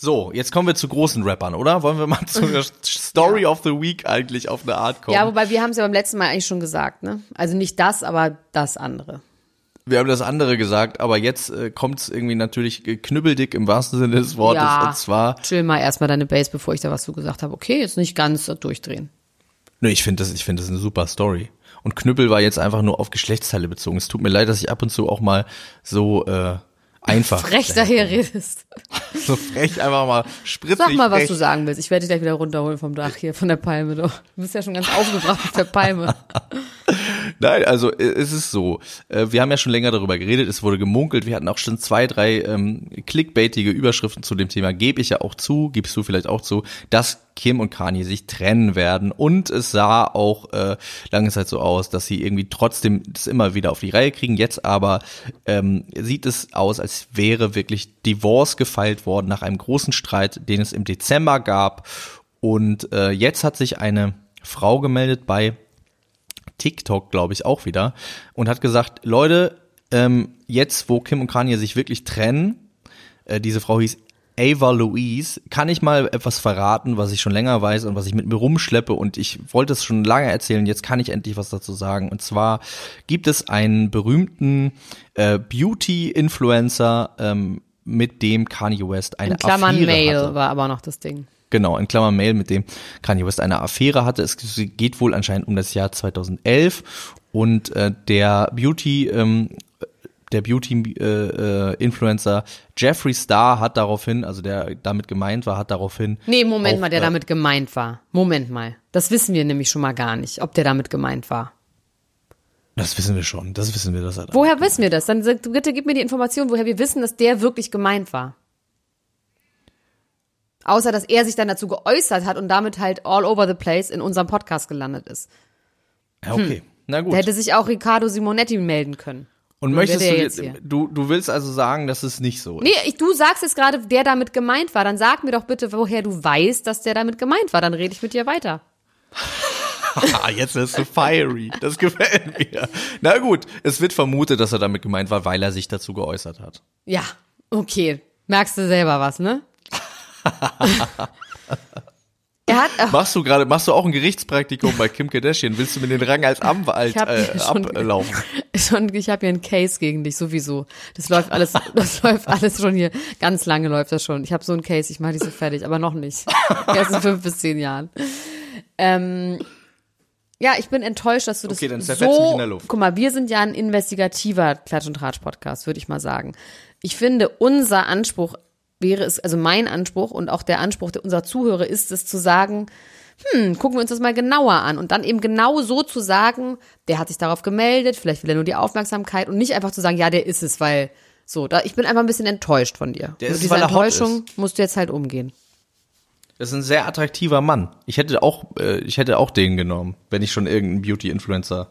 So, jetzt kommen wir zu großen Rappern, oder? Wollen wir mal zur Story of the Week eigentlich auf eine Art kommen? Ja, wobei wir haben es ja beim letzten Mal eigentlich schon gesagt, ne? Also nicht das, aber das andere. Wir haben das andere gesagt, aber jetzt äh, kommt es irgendwie natürlich knüppeldick im wahrsten Sinne des Wortes. Ja, und zwar. Chill mal erstmal deine Base, bevor ich da was zu gesagt habe. Okay, jetzt nicht ganz durchdrehen. Nö, ich finde das, ich finde das eine super Story. Und Knüppel war jetzt einfach nur auf Geschlechtsteile bezogen. Es tut mir leid, dass ich ab und zu auch mal so äh, einfach. Frech daher redest. So frech einfach mal spritzig. Sag mal, frech. was du sagen willst. Ich werde dich gleich wieder runterholen vom Dach hier, von der Palme. Du bist ja schon ganz aufgebracht auf der Palme. Nein, also äh, es ist so. Äh, wir haben ja schon länger darüber geredet, es wurde gemunkelt, wir hatten auch schon zwei, drei ähm, clickbaitige Überschriften zu dem Thema, gebe ich ja auch zu, gibst du vielleicht auch zu, dass Kim und Kanye sich trennen werden. Und es sah auch äh, lange Zeit so aus, dass sie irgendwie trotzdem das immer wieder auf die Reihe kriegen. Jetzt aber ähm, sieht es aus, als wäre wirklich Divorce gefeilt worden nach einem großen Streit, den es im Dezember gab. Und äh, jetzt hat sich eine Frau gemeldet bei TikTok, glaube ich, auch wieder und hat gesagt, Leute, ähm, jetzt, wo Kim und Kanye sich wirklich trennen, äh, diese Frau hieß Ava Louise, kann ich mal etwas verraten, was ich schon länger weiß und was ich mit mir rumschleppe und ich wollte es schon lange erzählen, jetzt kann ich endlich was dazu sagen. Und zwar gibt es einen berühmten äh, Beauty-Influencer, ähm, mit dem Kanye West eine in Klammern Affäre Mail hatte. war aber noch das Ding. Genau, in Klammern Mail, mit dem Kanye West eine Affäre hatte. Es geht wohl anscheinend um das Jahr 2011 und äh, der Beauty ähm, der Beauty-Influencer äh, Jeffree Star hat daraufhin, also der damit gemeint war, hat daraufhin. Nee, Moment auf, mal, der äh, damit gemeint war. Moment mal. Das wissen wir nämlich schon mal gar nicht, ob der damit gemeint war. Das wissen wir schon. Das wissen wir, dass er Woher wissen wir das? Dann bitte gib mir die Information, woher wir wissen, dass der wirklich gemeint war. Außer, dass er sich dann dazu geäußert hat und damit halt all over the place in unserem Podcast gelandet ist. Ja, okay. Hm. Na gut. Da hätte sich auch Riccardo Simonetti melden können. Und möchtest du jetzt, du, du willst also sagen, dass es nicht so ist? Nee, ich, du sagst jetzt gerade, der damit gemeint war. Dann sag mir doch bitte, woher du weißt, dass der damit gemeint war. Dann rede ich mit dir weiter. jetzt ist du fiery. Das gefällt mir. Na gut, es wird vermutet, dass er damit gemeint war, weil er sich dazu geäußert hat. Ja, okay. Merkst du selber was, ne? Machst du gerade, machst du auch ein Gerichtspraktikum bei Kim Kardashian? Willst du mir den Rang als Anwalt äh, schon, ablaufen? Schon, ich habe hier einen Case gegen dich sowieso. Das läuft alles, das läuft alles schon hier. Ganz lange läuft das schon. Ich habe so einen Case, ich mache die so fertig, aber noch nicht. Erst in fünf bis zehn Jahren. Ähm, ja, ich bin enttäuscht, dass du das okay, dann so. Mich in der Luft. Guck mal, wir sind ja ein investigativer Klatsch und Tratsch Podcast, würde ich mal sagen. Ich finde, unser Anspruch wäre es, also mein Anspruch und auch der Anspruch unserer Zuhörer ist es zu sagen, hm, gucken wir uns das mal genauer an und dann eben genau so zu sagen, der hat sich darauf gemeldet, vielleicht will er nur die Aufmerksamkeit und nicht einfach zu sagen, ja, der ist es, weil so, da, ich bin einfach ein bisschen enttäuscht von dir. Der ist, Mit dieser Enttäuschung musst du jetzt halt umgehen. Das ist ein sehr attraktiver Mann. Ich hätte auch, äh, ich hätte auch den genommen, wenn ich schon irgendeinen Beauty-Influencer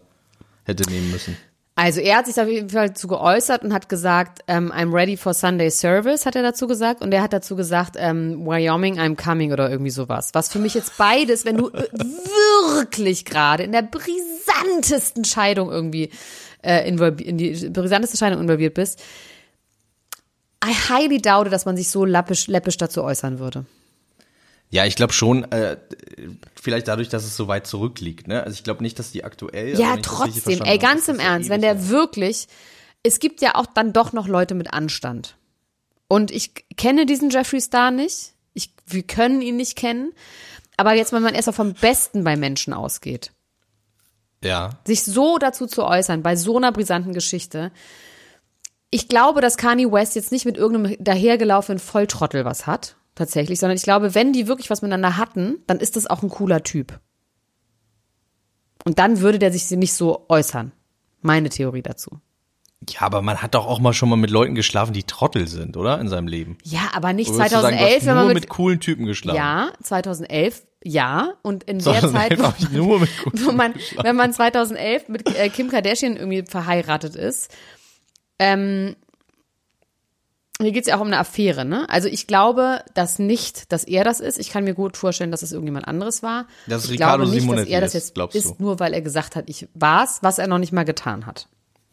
hätte nehmen müssen. Also er hat sich auf jeden Fall dazu geäußert und hat gesagt, ähm, I'm ready for Sunday Service, hat er dazu gesagt. Und er hat dazu gesagt, ähm, Wyoming, I'm coming oder irgendwie sowas. Was für mich jetzt beides, wenn du wirklich gerade in der brisantesten Scheidung irgendwie äh, involviert, in die brisanteste Scheidung involviert bist, I highly doubt, dass man sich so lappisch, läppisch dazu äußern würde. Ja, ich glaube schon, äh, vielleicht dadurch, dass es so weit zurückliegt. Ne? Also ich glaube nicht, dass die aktuell. Ja, trotzdem, ey, ganz im Ernst, wenn der wirklich, es gibt ja auch dann doch noch Leute mit Anstand. Und ich kenne diesen Jeffree Star nicht. Ich, wir können ihn nicht kennen. Aber jetzt, wenn man erst vom Besten bei Menschen ausgeht. Ja. Sich so dazu zu äußern, bei so einer brisanten Geschichte. Ich glaube, dass Kanye West jetzt nicht mit irgendeinem dahergelaufenen Volltrottel was hat tatsächlich, sondern ich glaube, wenn die wirklich was miteinander hatten, dann ist das auch ein cooler Typ. Und dann würde der sich nicht so äußern. Meine Theorie dazu. Ja, aber man hat doch auch mal schon mal mit Leuten geschlafen, die Trottel sind, oder? In seinem Leben. Ja, aber nicht 2011, sagen, wenn man nur mit, mit, coolen Typen geschlafen. Ja, 2011, ja. Und in der Zeit, wo, nur mit wo man, wenn man 2011 mit äh, Kim Kardashian irgendwie verheiratet ist, ähm, hier geht es ja auch um eine Affäre, ne? Also ich glaube, dass nicht, dass er das ist. Ich kann mir gut vorstellen, dass es irgendjemand anderes war. Das ist ich Ricardo glaube nicht, Simonetti dass er das jetzt ist, ist, nur weil er gesagt hat, ich war's, was er noch nicht mal getan hat.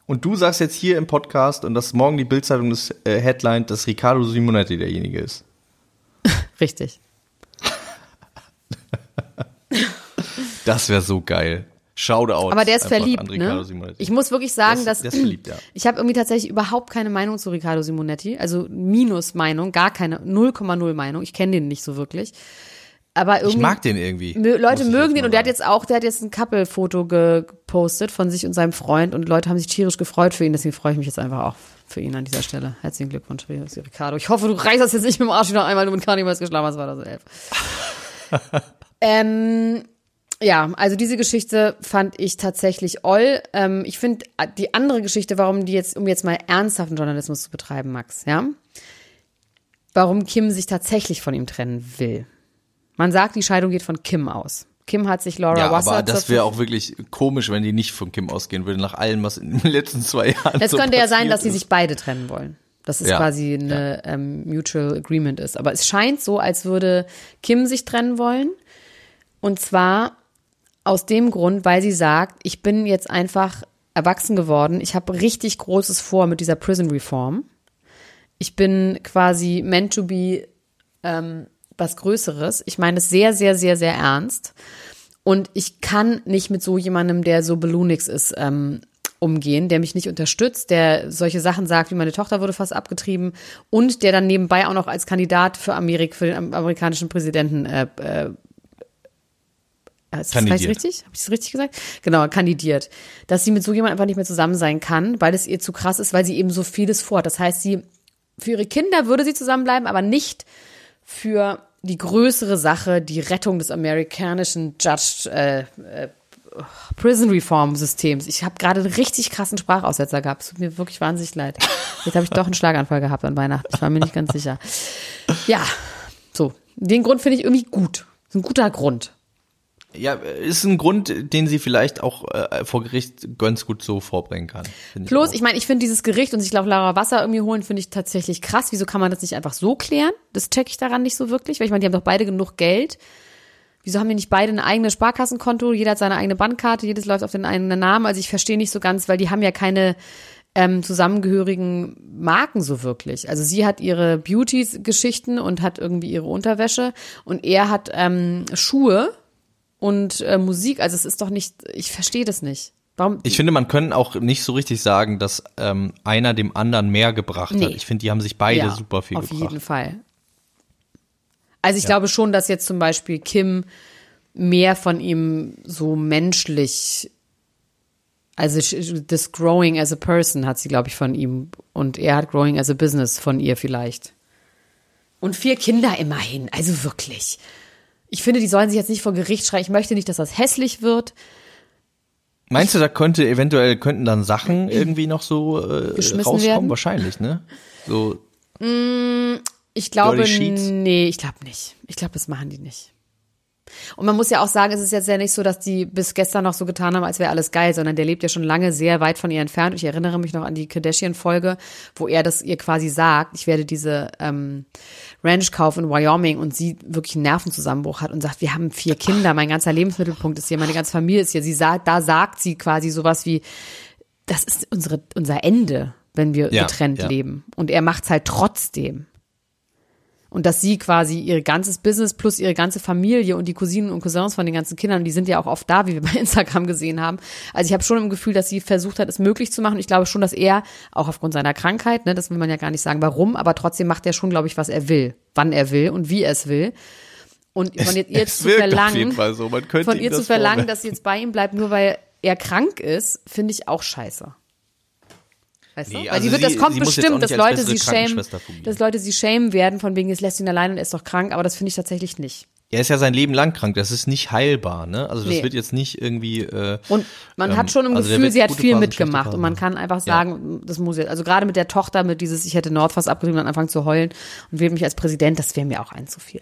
Und du sagst jetzt hier im Podcast und dass morgen die Bildzeitung das äh, Headline, dass Ricardo Simonetti derjenige ist. Richtig. das wäre so geil. Shoutout. Aber der ist verliebt, ne? Ich muss wirklich sagen, dass der ist verliebt, ja. ich habe irgendwie tatsächlich überhaupt keine Meinung zu Riccardo Simonetti, also Minus Meinung, gar keine 0,0 Meinung. Ich kenne den nicht so wirklich. Aber irgendwie Ich mag den irgendwie. Leute mögen den und der hat jetzt auch, der hat jetzt ein Couple-Foto gepostet von sich und seinem Freund und Leute haben sich tierisch gefreut für ihn, deswegen freue ich mich jetzt einfach auch für ihn an dieser Stelle. Herzlichen Glückwunsch, Ricardo. Ich hoffe, du reißt das jetzt nicht mit dem Arsch wieder einmal, du mit Carnivals geschlafen hast, war das elf. ähm, ja, also diese Geschichte fand ich tatsächlich oll. Ähm, ich finde äh, die andere Geschichte, warum die jetzt, um jetzt mal ernsthaften Journalismus zu betreiben, Max, ja, warum Kim sich tatsächlich von ihm trennen will. Man sagt, die Scheidung geht von Kim aus. Kim hat sich Laura ja, Wasser. Aber das wäre auch wirklich komisch, wenn die nicht von Kim ausgehen würde, nach allem, was in den letzten zwei Jahren. Es so könnte ja sein, dass sie sich beide trennen wollen. Dass es ja, quasi eine ja. ähm, Mutual Agreement ist. Aber es scheint so, als würde Kim sich trennen wollen. Und zwar aus dem Grund, weil sie sagt, ich bin jetzt einfach erwachsen geworden. Ich habe richtig Großes vor mit dieser Prison Reform. Ich bin quasi meant to be ähm, was Größeres. Ich meine es sehr, sehr, sehr, sehr ernst. Und ich kann nicht mit so jemandem, der so Balloonix ist, ähm, umgehen, der mich nicht unterstützt, der solche Sachen sagt, wie meine Tochter wurde fast abgetrieben und der dann nebenbei auch noch als Kandidat für Amerika, für den amerikanischen Präsidenten äh, äh, ist das richtig? Habe ich das richtig gesagt? Genau, kandidiert. Dass sie mit so jemandem einfach nicht mehr zusammen sein kann, weil es ihr zu krass ist, weil sie eben so vieles vorhat. Das heißt, sie für ihre Kinder würde sie zusammenbleiben, aber nicht für die größere Sache, die Rettung des amerikanischen Judge äh, äh, Prison Reform Systems. Ich habe gerade einen richtig krassen Sprachaussetzer gehabt. Es tut mir wirklich wahnsinnig leid. Jetzt habe ich doch einen Schlaganfall gehabt an Weihnachten. Ich war mir nicht ganz sicher. Ja, so. Den Grund finde ich irgendwie gut. Das ist ein guter Grund. Ja, ist ein Grund, den sie vielleicht auch äh, vor Gericht ganz gut so vorbringen kann. Plus, ich, ich meine, ich finde dieses Gericht und sich glaube Lara Wasser irgendwie holen, finde ich tatsächlich krass. Wieso kann man das nicht einfach so klären? Das check ich daran nicht so wirklich, weil ich meine, die haben doch beide genug Geld. Wieso haben die nicht beide ein eigenes Sparkassenkonto? Jeder hat seine eigene Bankkarte, jedes läuft auf den eigenen Namen. Also ich verstehe nicht so ganz, weil die haben ja keine ähm, zusammengehörigen Marken so wirklich. Also sie hat ihre Beauty-Geschichten und hat irgendwie ihre Unterwäsche und er hat ähm, Schuhe und äh, Musik. Also es ist doch nicht, ich verstehe das nicht. Warum? Ich finde, man können auch nicht so richtig sagen, dass ähm, einer dem anderen mehr gebracht nee. hat. Ich finde, die haben sich beide ja, super viel auf gebracht. Auf jeden Fall. Also ich ja. glaube schon, dass jetzt zum Beispiel Kim mehr von ihm so menschlich, also das Growing as a Person hat sie, glaube ich, von ihm und er hat Growing as a Business von ihr vielleicht. Und vier Kinder immerhin, also wirklich. Ich finde, die sollen sich jetzt nicht vor Gericht schreien. Ich möchte nicht, dass das hässlich wird. Meinst du, da könnte eventuell könnten dann Sachen irgendwie noch so äh, rauskommen? Werden? Wahrscheinlich, ne? So. Mm, ich glaube, nee, ich glaube nicht. Ich glaube, das machen die nicht. Und man muss ja auch sagen, es ist jetzt ja nicht so, dass die bis gestern noch so getan haben, als wäre alles geil, sondern der lebt ja schon lange sehr weit von ihr entfernt. Ich erinnere mich noch an die Kardashian-Folge, wo er das ihr quasi sagt, ich werde diese ähm, Ranch kaufen in Wyoming und sie wirklich einen Nervenzusammenbruch hat und sagt, wir haben vier Kinder, mein ganzer Lebensmittelpunkt ist hier, meine ganze Familie ist hier. Sie sagt, da sagt sie quasi sowas wie, das ist unsere, unser Ende, wenn wir ja, getrennt ja. leben. Und er macht's halt trotzdem und dass sie quasi ihr ganzes Business plus ihre ganze Familie und die Cousinen und Cousins von den ganzen Kindern, die sind ja auch oft da, wie wir bei Instagram gesehen haben. Also ich habe schon im Gefühl, dass sie versucht hat, es möglich zu machen. Ich glaube schon, dass er, auch aufgrund seiner Krankheit, ne, das will man ja gar nicht sagen, warum, aber trotzdem macht er schon, glaube ich, was er will, wann er will und wie er es will. Und von ihr jetzt zu verlangen, so. von ihr zu verlangen, dass sie jetzt bei ihm bleibt, nur weil er krank ist, finde ich auch scheiße. Weißt nee, du? Weil also die wird, das kommt bestimmt, dass Leute sie schämen, dass Leute sie schämen werden, von wegen, jetzt lässt ihn allein und er ist doch krank, aber das finde ich tatsächlich nicht. Er ist ja sein Leben lang krank, das ist nicht heilbar, ne? Also das nee. wird jetzt nicht irgendwie. Äh, und man ähm, hat schon im also Gefühl, sie hat viel Phasen, mitgemacht und man kann einfach sagen, ja. das muss jetzt, also gerade mit der Tochter, mit dieses, ich hätte Nordfass abgetrieben und anfangen zu heulen und wählt mich als Präsident, das wäre mir auch ein zu viel.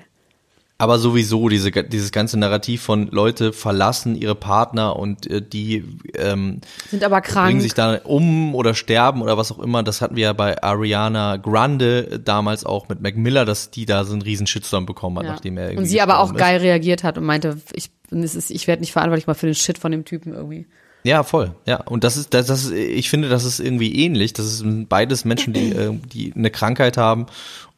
Aber sowieso diese, dieses ganze Narrativ von Leute verlassen ihre Partner und äh, die ähm, sind aber krank, bringen sich dann um oder sterben oder was auch immer. Das hatten wir ja bei Ariana Grande damals auch mit Mac Miller, dass die da so einen riesen Shitstorm bekommen hat, ja. nachdem er irgendwie und sie aber auch ist. geil reagiert hat und meinte, ich ich werde nicht verantwortlich mal für den Shit von dem Typen irgendwie. Ja, voll. Ja, und das ist, das, das ist, ich finde, das ist irgendwie ähnlich. Das ist beides Menschen, die, äh, die eine Krankheit haben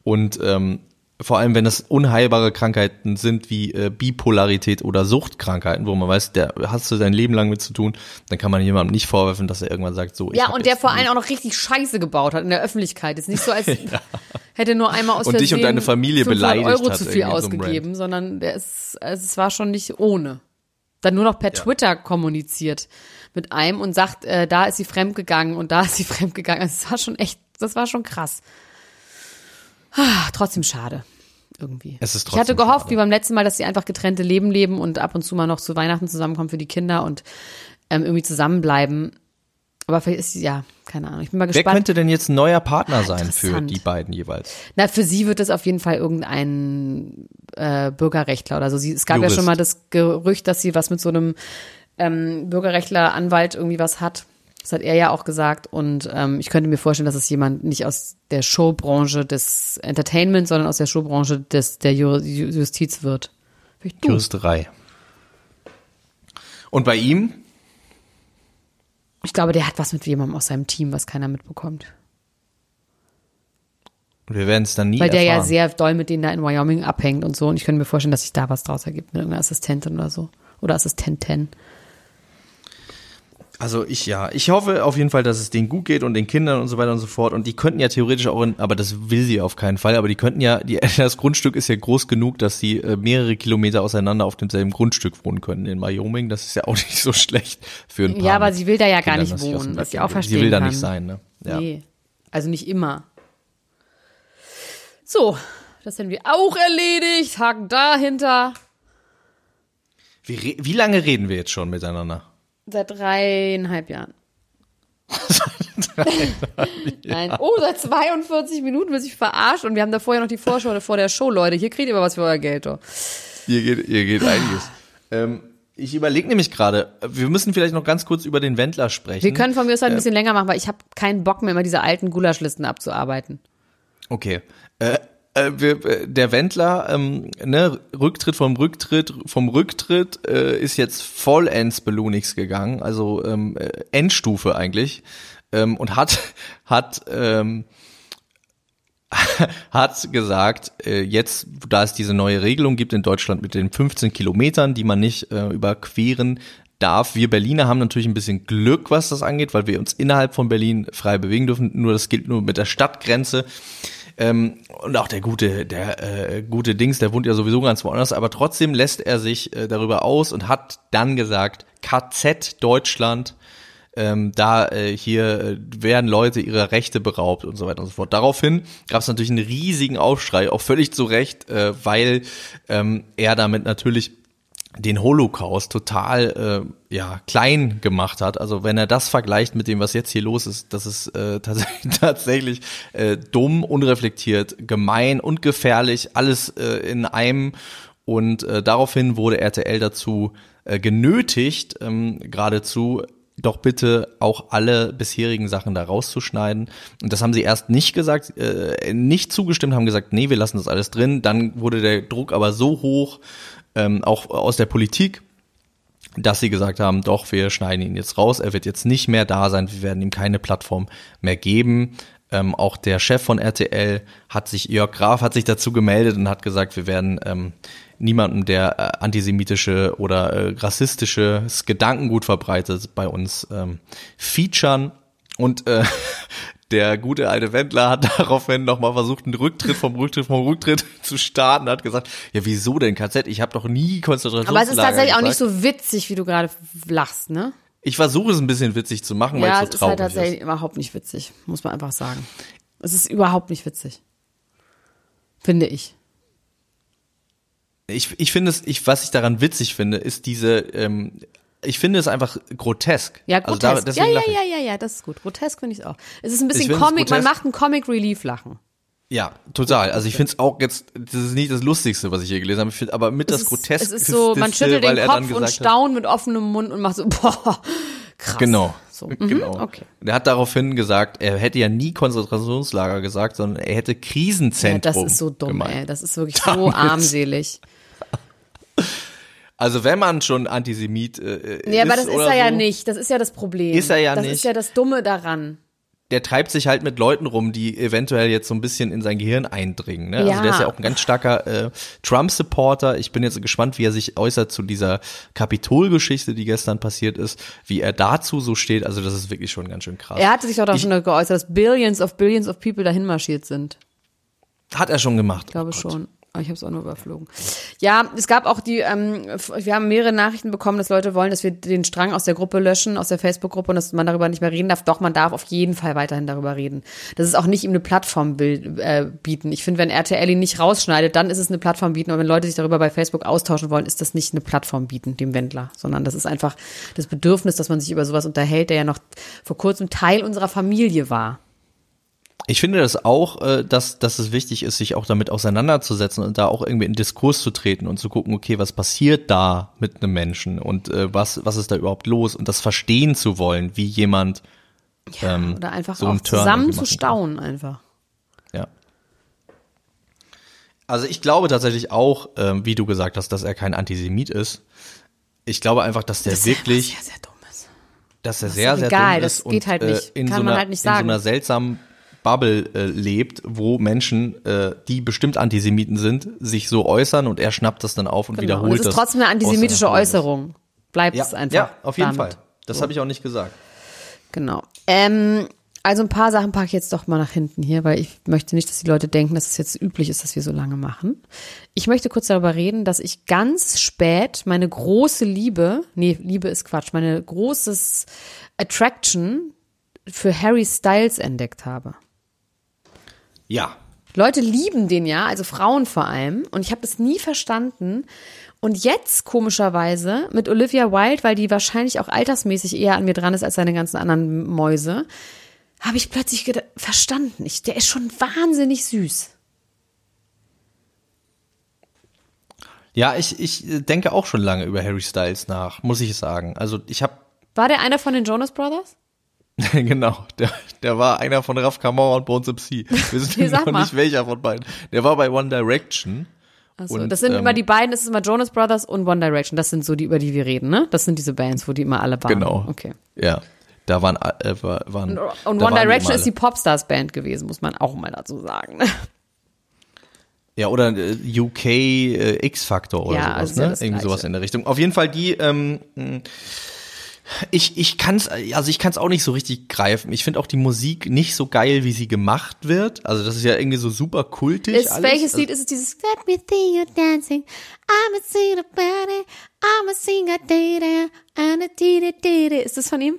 und ähm, vor allem wenn es unheilbare Krankheiten sind wie äh, Bipolarität oder Suchtkrankheiten, wo man weiß, der hast du sein Leben lang mit zu tun, dann kann man jemandem nicht vorwerfen, dass er irgendwann sagt, so. Ja, und der vor allem auch noch richtig Scheiße gebaut hat in der Öffentlichkeit. Ist nicht so, als ja. hätte nur einmal aus und dich und deine Familie beleidigt Euro hat zu viel ausgegeben, so sondern der ist, also es war schon nicht ohne. Dann nur noch per ja. Twitter kommuniziert mit einem und sagt, äh, da ist sie fremdgegangen und da ist sie fremdgegangen. Also das war schon echt, das war schon krass. Ah, trotzdem schade. Irgendwie. Es ist trotzdem ich hatte gehofft, schade. wie beim letzten Mal, dass sie einfach getrennte Leben leben und ab und zu mal noch zu Weihnachten zusammenkommen für die Kinder und ähm, irgendwie zusammenbleiben. Aber vielleicht ist sie, ja, keine Ahnung. Ich bin mal gespannt. Wer könnte denn jetzt ein neuer Partner ah, sein für die beiden jeweils? Na, für sie wird es auf jeden Fall irgendein äh, Bürgerrechtler oder so. Sie, es gab Jurist. ja schon mal das Gerücht, dass sie was mit so einem ähm, Bürgerrechtler, Anwalt irgendwie was hat. Das hat er ja auch gesagt. Und ähm, ich könnte mir vorstellen, dass es jemand nicht aus der Showbranche des Entertainment, sondern aus der Showbranche des, der Justiz wird. Juristerei. Und bei ihm? Ich glaube, der hat was mit jemandem aus seinem Team, was keiner mitbekommt. Wir werden es dann nie Weil der erfahren. ja sehr doll mit denen da in Wyoming abhängt und so. Und ich könnte mir vorstellen, dass sich da was draus ergibt mit irgendeiner Assistentin oder so. Oder Assistenten. Also ich ja, ich hoffe auf jeden Fall, dass es denen gut geht und den Kindern und so weiter und so fort. Und die könnten ja theoretisch auch, in, aber das will sie auf keinen Fall. Aber die könnten ja, die, das Grundstück ist ja groß genug, dass sie äh, mehrere Kilometer auseinander auf demselben Grundstück wohnen können in Wyoming. Das ist ja auch nicht so schlecht für ein Paar. Ja, aber sie will da ja gar nicht wohnen, was ich auch verstehen Sie will da kann. nicht sein, ne? Ja. Nee, also nicht immer. So, das haben wir auch erledigt. Haken dahinter. Wie, wie lange reden wir jetzt schon miteinander? Seit dreieinhalb Jahren. Nein. Oh, seit 42 Minuten will sich verarscht und wir haben da vorher noch die Vorschau vor der Show, Leute. Hier kriegt ihr mal was für euer Geld. Oh. Hier geht, hier geht einiges. Ähm, ich überlege nämlich gerade, wir müssen vielleicht noch ganz kurz über den Wendler sprechen. Wir können von mir aus halt ein bisschen länger machen, weil ich habe keinen Bock mehr, immer diese alten Gulaschlisten abzuarbeiten. Okay. Äh, äh, wir, äh, der Wendler, ähm, ne, Rücktritt vom Rücktritt, vom Rücktritt äh, ist jetzt vollends Belunix gegangen, also ähm, äh, Endstufe eigentlich, ähm, und hat hat ähm, hat gesagt, äh, jetzt, da es diese neue Regelung gibt in Deutschland mit den 15 Kilometern, die man nicht äh, überqueren darf. Wir Berliner haben natürlich ein bisschen Glück, was das angeht, weil wir uns innerhalb von Berlin frei bewegen dürfen. Nur das gilt nur mit der Stadtgrenze. Ähm, und auch der gute, der äh, gute Dings, der wohnt ja sowieso ganz woanders, aber trotzdem lässt er sich äh, darüber aus und hat dann gesagt, KZ Deutschland, ähm, da äh, hier äh, werden Leute ihrer Rechte beraubt und so weiter und so fort. Daraufhin gab es natürlich einen riesigen Aufschrei, auch völlig zu Recht, äh, weil ähm, er damit natürlich den Holocaust total äh, ja klein gemacht hat. Also wenn er das vergleicht mit dem, was jetzt hier los ist, das ist äh, tatsächlich, tatsächlich äh, dumm, unreflektiert, gemein und gefährlich, alles äh, in einem. Und äh, daraufhin wurde RTL dazu äh, genötigt, ähm, geradezu doch bitte auch alle bisherigen Sachen da rauszuschneiden. Und das haben sie erst nicht gesagt, äh, nicht zugestimmt, haben gesagt, nee, wir lassen das alles drin. Dann wurde der Druck aber so hoch, ähm, auch aus der Politik, dass sie gesagt haben, doch, wir schneiden ihn jetzt raus, er wird jetzt nicht mehr da sein, wir werden ihm keine Plattform mehr geben. Ähm, auch der Chef von RTL hat sich, Jörg Graf hat sich dazu gemeldet und hat gesagt, wir werden ähm, niemandem, der äh, antisemitische oder äh, rassistisches Gedankengut verbreitet, bei uns ähm, featuren. Und äh, der gute alte Wendler hat daraufhin nochmal versucht, einen Rücktritt vom Rücktritt vom Rücktritt zu starten, hat gesagt, ja wieso denn KZ? Ich habe doch nie Konzentrationslager Aber es ist tatsächlich auch nicht gesagt. so witzig, wie du gerade lachst, ne? Ich versuche es ein bisschen witzig zu machen, weil Ja, es es so ist halt traurig tatsächlich überhaupt nicht witzig, muss man einfach sagen. Es ist überhaupt nicht witzig. Finde ich. Ich, ich finde es, ich, was ich daran witzig finde, ist diese, ähm, ich finde es einfach grotesk. Ja, Also grotesk. da, deswegen ja, ja, ja, ja, ja, das ist gut. Grotesk finde ich es auch. Es ist ein bisschen Comic, man macht ein Comic Relief Lachen. Ja, total. Also ich finde es auch jetzt, das ist nicht das Lustigste, was ich hier gelesen habe, ich find, aber mit das es ist, grotesk es ist so, man schüttelt den Kopf und staunt mit offenem Mund und macht so, boah, krass. Genau. So, mhm, Genau. Okay. Der hat daraufhin gesagt, er hätte ja nie Konzentrationslager gesagt, sondern er hätte Ja, Krisenzentrum. das ist so dumm, gemeint. ey. Das ist wirklich so Damit- armselig. Also wenn man schon Antisemit äh, Nee, aber ist das ist er ja so, nicht. Das ist ja das Problem. Ist er ja das nicht. Das ist ja das Dumme daran. der treibt sich halt mit Leuten rum, die eventuell jetzt so ein bisschen in sein Gehirn eindringen. Ne? Also Ja. der ist ja auch ein ganz starker äh, Trump-Supporter. Ich bin jetzt gespannt, wie er sich äußert zu dieser Kapitol-Geschichte, die gestern passiert ist, wie er dazu so steht. Also das ist wirklich schon ganz schön krass. Er hatte sich auch da schon geäußert, dass Billions of Billions of People dahin marschiert sind. Hat er schon gemacht. Ich glaube schon. Aber ich habe es auch nur überflogen. Ja, es gab auch die, ähm, wir haben mehrere Nachrichten bekommen, dass Leute wollen, dass wir den Strang aus der Gruppe löschen, aus der Facebook-Gruppe und dass man darüber nicht mehr reden darf. Doch, man darf auf jeden Fall weiterhin darüber reden. Das ist auch nicht ihm eine Plattform äh, bieten. Ich finde, wenn RTL ihn nicht rausschneidet, dann ist es eine Plattform bieten. Aber wenn Leute sich darüber bei Facebook austauschen wollen, ist das nicht eine Plattform bieten, dem Wendler, sondern das ist einfach das Bedürfnis, dass man sich über sowas unterhält, der ja noch vor kurzem Teil unserer Familie war. Ich finde das auch, äh, dass, dass es wichtig ist, sich auch damit auseinanderzusetzen und da auch irgendwie in Diskurs zu treten und zu gucken, okay, was passiert da mit einem Menschen und äh, was, was ist da überhaupt los und das verstehen zu wollen, wie jemand ähm, Oder einfach so auch zusammen zu staunen einfach. Ja. Also ich glaube tatsächlich auch, ähm, wie du gesagt hast, dass er kein Antisemit ist. Ich glaube einfach, dass der das wirklich, sehr, sehr dumm ist. dass er sehr, sehr egal, dumm das ist geht und halt nicht. Äh, in, Kann so man einer, halt nicht in so sagen. einer seltsamen Bubble äh, lebt, wo Menschen, äh, die bestimmt Antisemiten sind, sich so äußern und er schnappt das dann auf und Genau. wiederholt Und es ist das trotzdem eine antisemitische Äußerung. Bleibt Ja, es einfach. ja, auf jeden damit. Fall. Das habe ich auch nicht gesagt. Genau. Ähm, also ein paar Sachen packe ich jetzt doch mal nach hinten hier, weil ich möchte nicht, dass die Leute denken, dass es jetzt üblich ist, dass wir so lange machen. Ich möchte kurz darüber reden, dass ich ganz spät meine große Liebe, nee, Liebe ist Quatsch, meine großes Attraction für Harry Styles entdeckt habe. Ja. Leute lieben den ja, also Frauen vor allem. Und ich habe das nie verstanden. Und jetzt komischerweise mit Olivia Wilde, weil die wahrscheinlich auch altersmäßig eher an mir dran ist als seine ganzen anderen Mäuse, habe ich plötzlich gedacht, verstanden. Ich, der ist schon wahnsinnig süß. Ja, ich, ich denke auch schon lange über Harry Styles nach, muss ich sagen. Also ich habe War der einer von den Jonas Brothers? genau, der, der war einer von Raf Kamora und Bones MC. Wir sind Nee, noch mal. nicht welcher von beiden. Der war bei One Direction. Also, Und, das sind ähm, immer die beiden, das ist immer Jonas Brothers und One Direction. Das sind so die, über die wir reden, ne? Das sind diese Bands, wo die immer alle waren. Genau. Okay. Ja, da waren, äh, war- waren Und da One Direction ist die alle. Popstars Band gewesen, muss man auch mal dazu sagen. Ne? Ja, oder äh, UK äh, X-Factor oder Ja, sowas, also ja ne? das Irgendwie Gleiche. sowas in der Richtung. Auf jeden Fall die, ähm, ich, ich kann's, also ich kann's auch nicht so richtig greifen. Ich finde auch die Musik nicht so geil, wie sie gemacht wird. Also das ist ja irgendwie so super kultig Ist, alles. welches also, Lied ist es? Dieses Let me see you dancing. I'm a singer body. I'm a singer data. And a dida dida. Ist das von ihm?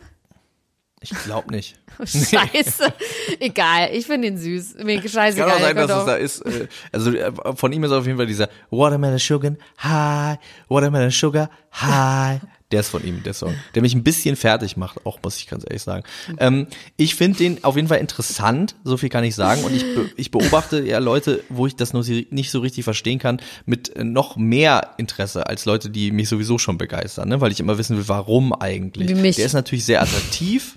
Ich glaube nicht. Oh, Scheiße. Egal. Ich finde ihn süß. Mir scheißegal. Kann auch sein, dass es da ist. Äh, also äh, von ihm ist auf jeden Fall dieser Watermelon Sugar High, Watermelon Sugar High. Der ist von ihm, der Song. Der mich ein bisschen fertig macht, auch muss ich ganz ehrlich sagen. Ähm, ich finde den auf jeden Fall interessant, so viel kann ich sagen. Und ich, be ich beobachte ja Leute, wo ich das nur nicht so richtig verstehen kann, mit äh, noch mehr Interesse als Leute, die mich sowieso schon begeistern, ne? weil ich immer wissen will, warum eigentlich. Wie mich. Der ist natürlich sehr attraktiv.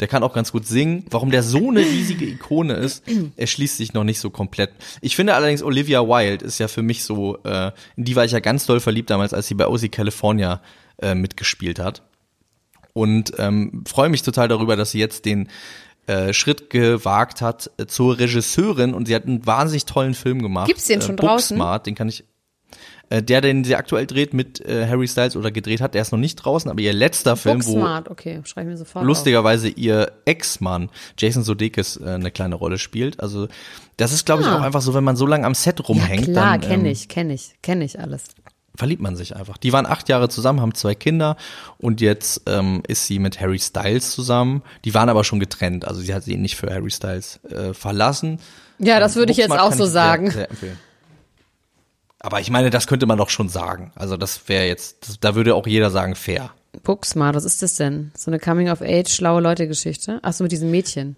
Der kann auch ganz gut singen. Warum der so eine riesige Ikone ist, erschließt sich noch nicht so komplett. Ich finde allerdings Olivia Wilde ist ja für mich so, äh, in die war ich ja ganz doll verliebt damals, als sie bei OC California äh, mitgespielt hat. Und ähm, freue mich total darüber, dass sie jetzt den äh, Schritt gewagt hat äh, zur Regisseurin und sie hat einen wahnsinnig tollen Film gemacht. Gibt's den äh, schon draußen? Booksmart, den kann ich der, den sie aktuell dreht mit äh, Harry Styles oder gedreht hat, der ist noch nicht draußen, aber ihr letzter Film, wo Booksmart. Okay, schreibe ich mir sofort auf. lustigerweise ihr Ex-Mann Jason Sudeikis äh, eine kleine Rolle spielt. Also das ist, glaube ich, Ah. auch einfach so, wenn man so lange am Set Ja, rumhängt, klar, dann kenne ähm, ich, kenne ich, kenne ich alles. Verliebt man sich einfach. Die waren acht Jahre zusammen, haben zwei Kinder und jetzt ähm, ist sie mit Harry Styles zusammen. Die waren aber schon getrennt, also sie hat sie nicht für Harry Styles äh, verlassen. Ja, das würde ich jetzt auch so sehr, sagen. Sehr empfehlen. Aber ich meine, das könnte man doch schon sagen. Also das wäre jetzt, das, da würde auch jeder sagen, fair. Booksmart, was ist das denn? So eine Coming-of-Age, schlaue Leute-Geschichte? Ach so, mit diesem Mädchen.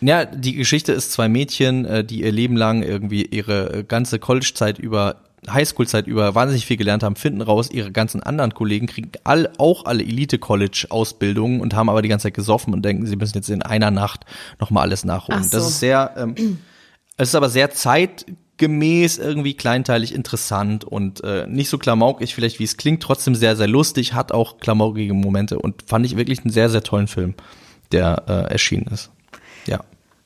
Ja, die Geschichte ist zwei Mädchen, äh, die ihr Leben lang irgendwie ihre äh, ganze College-Zeit über, Highschool-Zeit über wahnsinnig viel gelernt haben, finden raus, ihre ganzen anderen Kollegen kriegen all, auch alle Elite-College-Ausbildungen und haben aber die ganze Zeit gesoffen und denken, sie müssen jetzt in einer Nacht nochmal alles nachholen. Ach so. Das ist sehr, ähm, es ist aber sehr zeitgemäß, irgendwie kleinteilig interessant und äh, nicht so klamaukig vielleicht, wie es klingt, trotzdem sehr, sehr lustig, hat auch klamaukige Momente und fand ich wirklich einen sehr, sehr tollen Film, der äh, erschienen ist. Ja.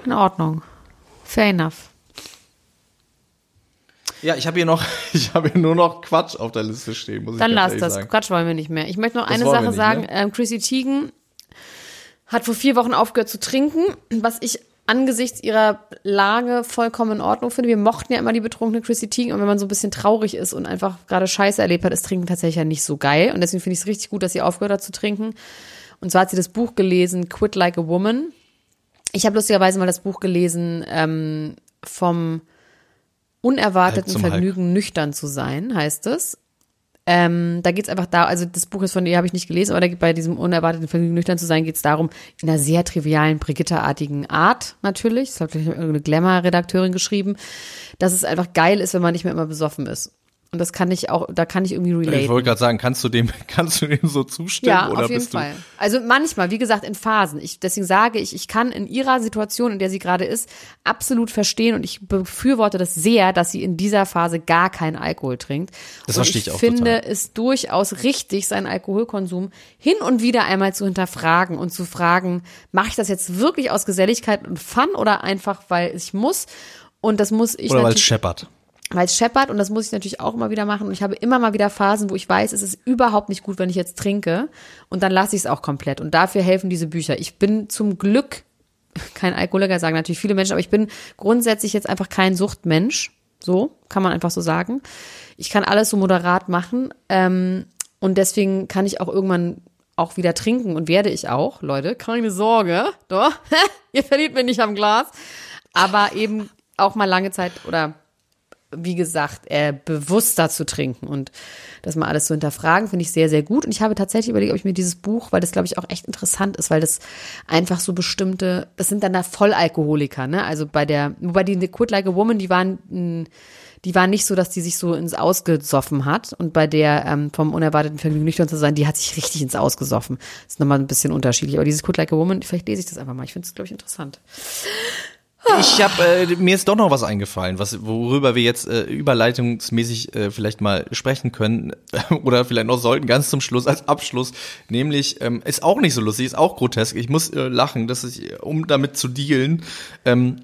In Ordnung. Fair enough. Ja, ich habe hier noch, ich habe hier nur noch Quatsch auf der Liste stehen, muss Dann ich lass das. sagen. Quatsch wollen wir nicht mehr. Ich möchte noch Das eine Sache sagen. ne? Ähm, Chrissy Teigen hat vor vier Wochen aufgehört zu trinken, was ich angesichts ihrer Lage vollkommen in Ordnung finde. Wir mochten ja immer die betrunkene Chrissy Teigen und wenn man so ein bisschen traurig ist und einfach gerade Scheiße erlebt hat, ist Trinken tatsächlich ja nicht so geil und deswegen finde ich es richtig gut, dass sie aufgehört hat zu trinken. Und zwar hat sie das Buch gelesen, Quit Like a Woman. Ich habe lustigerweise mal das Buch gelesen ähm, vom unerwarteten Vergnügen, nüchtern zu sein, heißt es. Ähm, da geht's einfach da, also das Buch ist von ihr, habe ich nicht gelesen, aber da geht bei diesem unerwarteten Vergnügen, nüchtern zu sein, geht's darum, in einer sehr trivialen, Brigitte-artigen Art natürlich, das hat vielleicht irgendeine Glamour-Redakteurin geschrieben, dass es einfach geil ist, wenn man nicht mehr immer besoffen ist. Und das kann ich auch, da kann ich irgendwie relate. Ich wollte gerade sagen, kannst du dem, kannst du dem so zustimmen? Ja, oder auf jeden bist Fall. Also manchmal, wie gesagt, in Phasen. Ich, deswegen sage ich, ich kann in ihrer Situation, in der sie gerade ist, absolut verstehen und ich befürworte das sehr, dass sie in dieser Phase gar keinen Alkohol trinkt. Das verstehe ich, ich auch finde total. es durchaus richtig, seinen Alkoholkonsum hin und wieder einmal zu hinterfragen und zu fragen, mache ich das jetzt wirklich aus Geselligkeit und Fun oder einfach, weil ich muss? Und das muss ich Oder weil es scheppert. Weil es scheppert und das muss ich natürlich auch immer wieder machen. Und ich habe immer mal wieder Phasen, wo ich weiß, es ist überhaupt nicht gut, wenn ich jetzt trinke. Und dann lasse ich es auch komplett. Und dafür helfen diese Bücher. Ich bin zum Glück kein Alkoholiker, sagen natürlich viele Menschen, aber ich bin grundsätzlich jetzt einfach kein Suchtmensch, so kann man einfach so sagen. Ich kann alles so moderat machen. Ähm, und deswegen kann ich auch irgendwann auch wieder trinken und werde ich auch, Leute, keine Sorge, doch, ihr verliert mich nicht am Glas, aber eben auch mal lange Zeit oder wie gesagt, äh, bewusster zu trinken und das mal alles zu hinterfragen, finde ich sehr, sehr gut. Und ich habe tatsächlich überlegt, ob ich mir dieses Buch, weil das, glaube ich, auch echt interessant ist, weil das einfach so bestimmte, das sind dann da Vollalkoholiker, ne? Also bei der, wobei die Quit Like a Woman, die waren, mh, die waren nicht so, dass die sich so ins Ausgesoffen hat. Und bei der ähm, vom unerwarteten Vergnügen nüchtern zu sein, die hat sich richtig ins Ausgesoffen. Das ist nochmal ein bisschen unterschiedlich. Aber dieses Quit Like a Woman, vielleicht lese ich das einfach mal. Ich finde es, glaube ich, interessant. Ich habe äh, mir ist doch noch was eingefallen, was worüber wir jetzt äh, überleitungsmäßig äh, vielleicht mal sprechen können oder vielleicht noch sollten ganz zum Schluss als Abschluss, nämlich ähm, ist auch nicht so lustig, ist auch grotesk. Ich muss äh, lachen, dass ich um damit zu dealen. Ähm,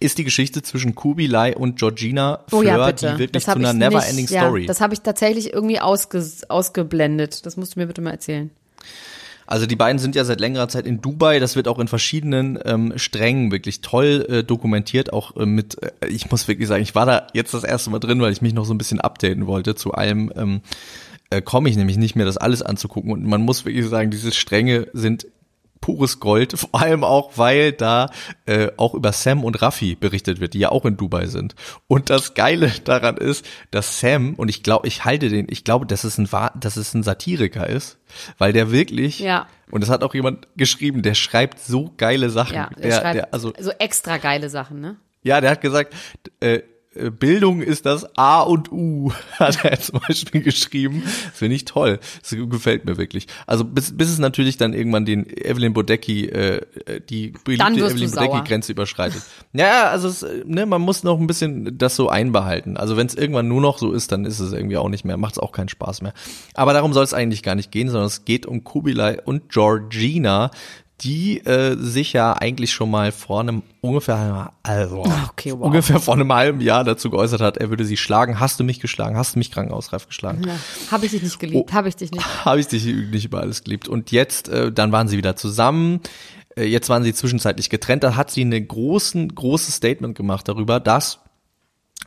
ist die Geschichte zwischen Kubilai und Georgina Oh ja, Fleur, die wirklich zu einer Never-Ending ja, Story. Das habe ich tatsächlich irgendwie ausge, ausgeblendet. Das musst du mir bitte mal erzählen. Also die beiden sind ja seit längerer Zeit in Dubai. Das wird auch in verschiedenen ähm, Strängen wirklich toll äh, dokumentiert. Auch äh, mit, äh, ich muss wirklich sagen, ich war da jetzt das erste Mal drin, weil ich mich noch so ein bisschen updaten wollte. Zu allem ähm, äh, komme ich nämlich nicht mehr, das alles anzugucken. Und man muss wirklich sagen, diese Stränge sind pures Gold, vor allem auch, weil da äh, auch über Sam und Raffi berichtet wird, die ja auch in Dubai sind. Und das Geile daran ist, dass Sam, und ich glaube, ich halte den, ich glaube, dass es ein, dass es ein Satiriker ist, weil der wirklich, Ja. und das hat auch jemand geschrieben, der schreibt so geile Sachen. Ja, der, schreibt der, also, so extra geile Sachen, ne? ja, der hat gesagt, äh, Bildung ist das A und U, hat er zum Beispiel geschrieben. Das finde ich toll. Das gefällt mir wirklich. Also bis, bis es natürlich dann irgendwann den Evelyn Bodecki, äh, äh, die beliebte Evelyn. Bodecki-Grenze überschreitet. Ja, also es, äh, ne, man muss noch ein bisschen das so einbehalten. Also wenn es irgendwann nur noch so ist, dann ist es irgendwie auch nicht mehr, macht es auch keinen Spaß mehr. Aber darum soll es eigentlich gar nicht gehen, sondern es geht um Kubilai und Georgina, die äh, sich ja eigentlich schon mal vor einem ungefähr also Okay, wow. ungefähr vor einem halben Jahr dazu geäußert hat, er würde sie schlagen. Hast du mich geschlagen? Hast du mich krankenhausreif geschlagen? Ja. Habe ich dich nicht geliebt? Habe ich dich nicht? Habe ich dich nicht über alles geliebt. Und jetzt, äh, dann waren sie wieder zusammen. Äh, jetzt waren sie zwischenzeitlich getrennt. Da hat sie ein großen, großes Statement gemacht darüber, dass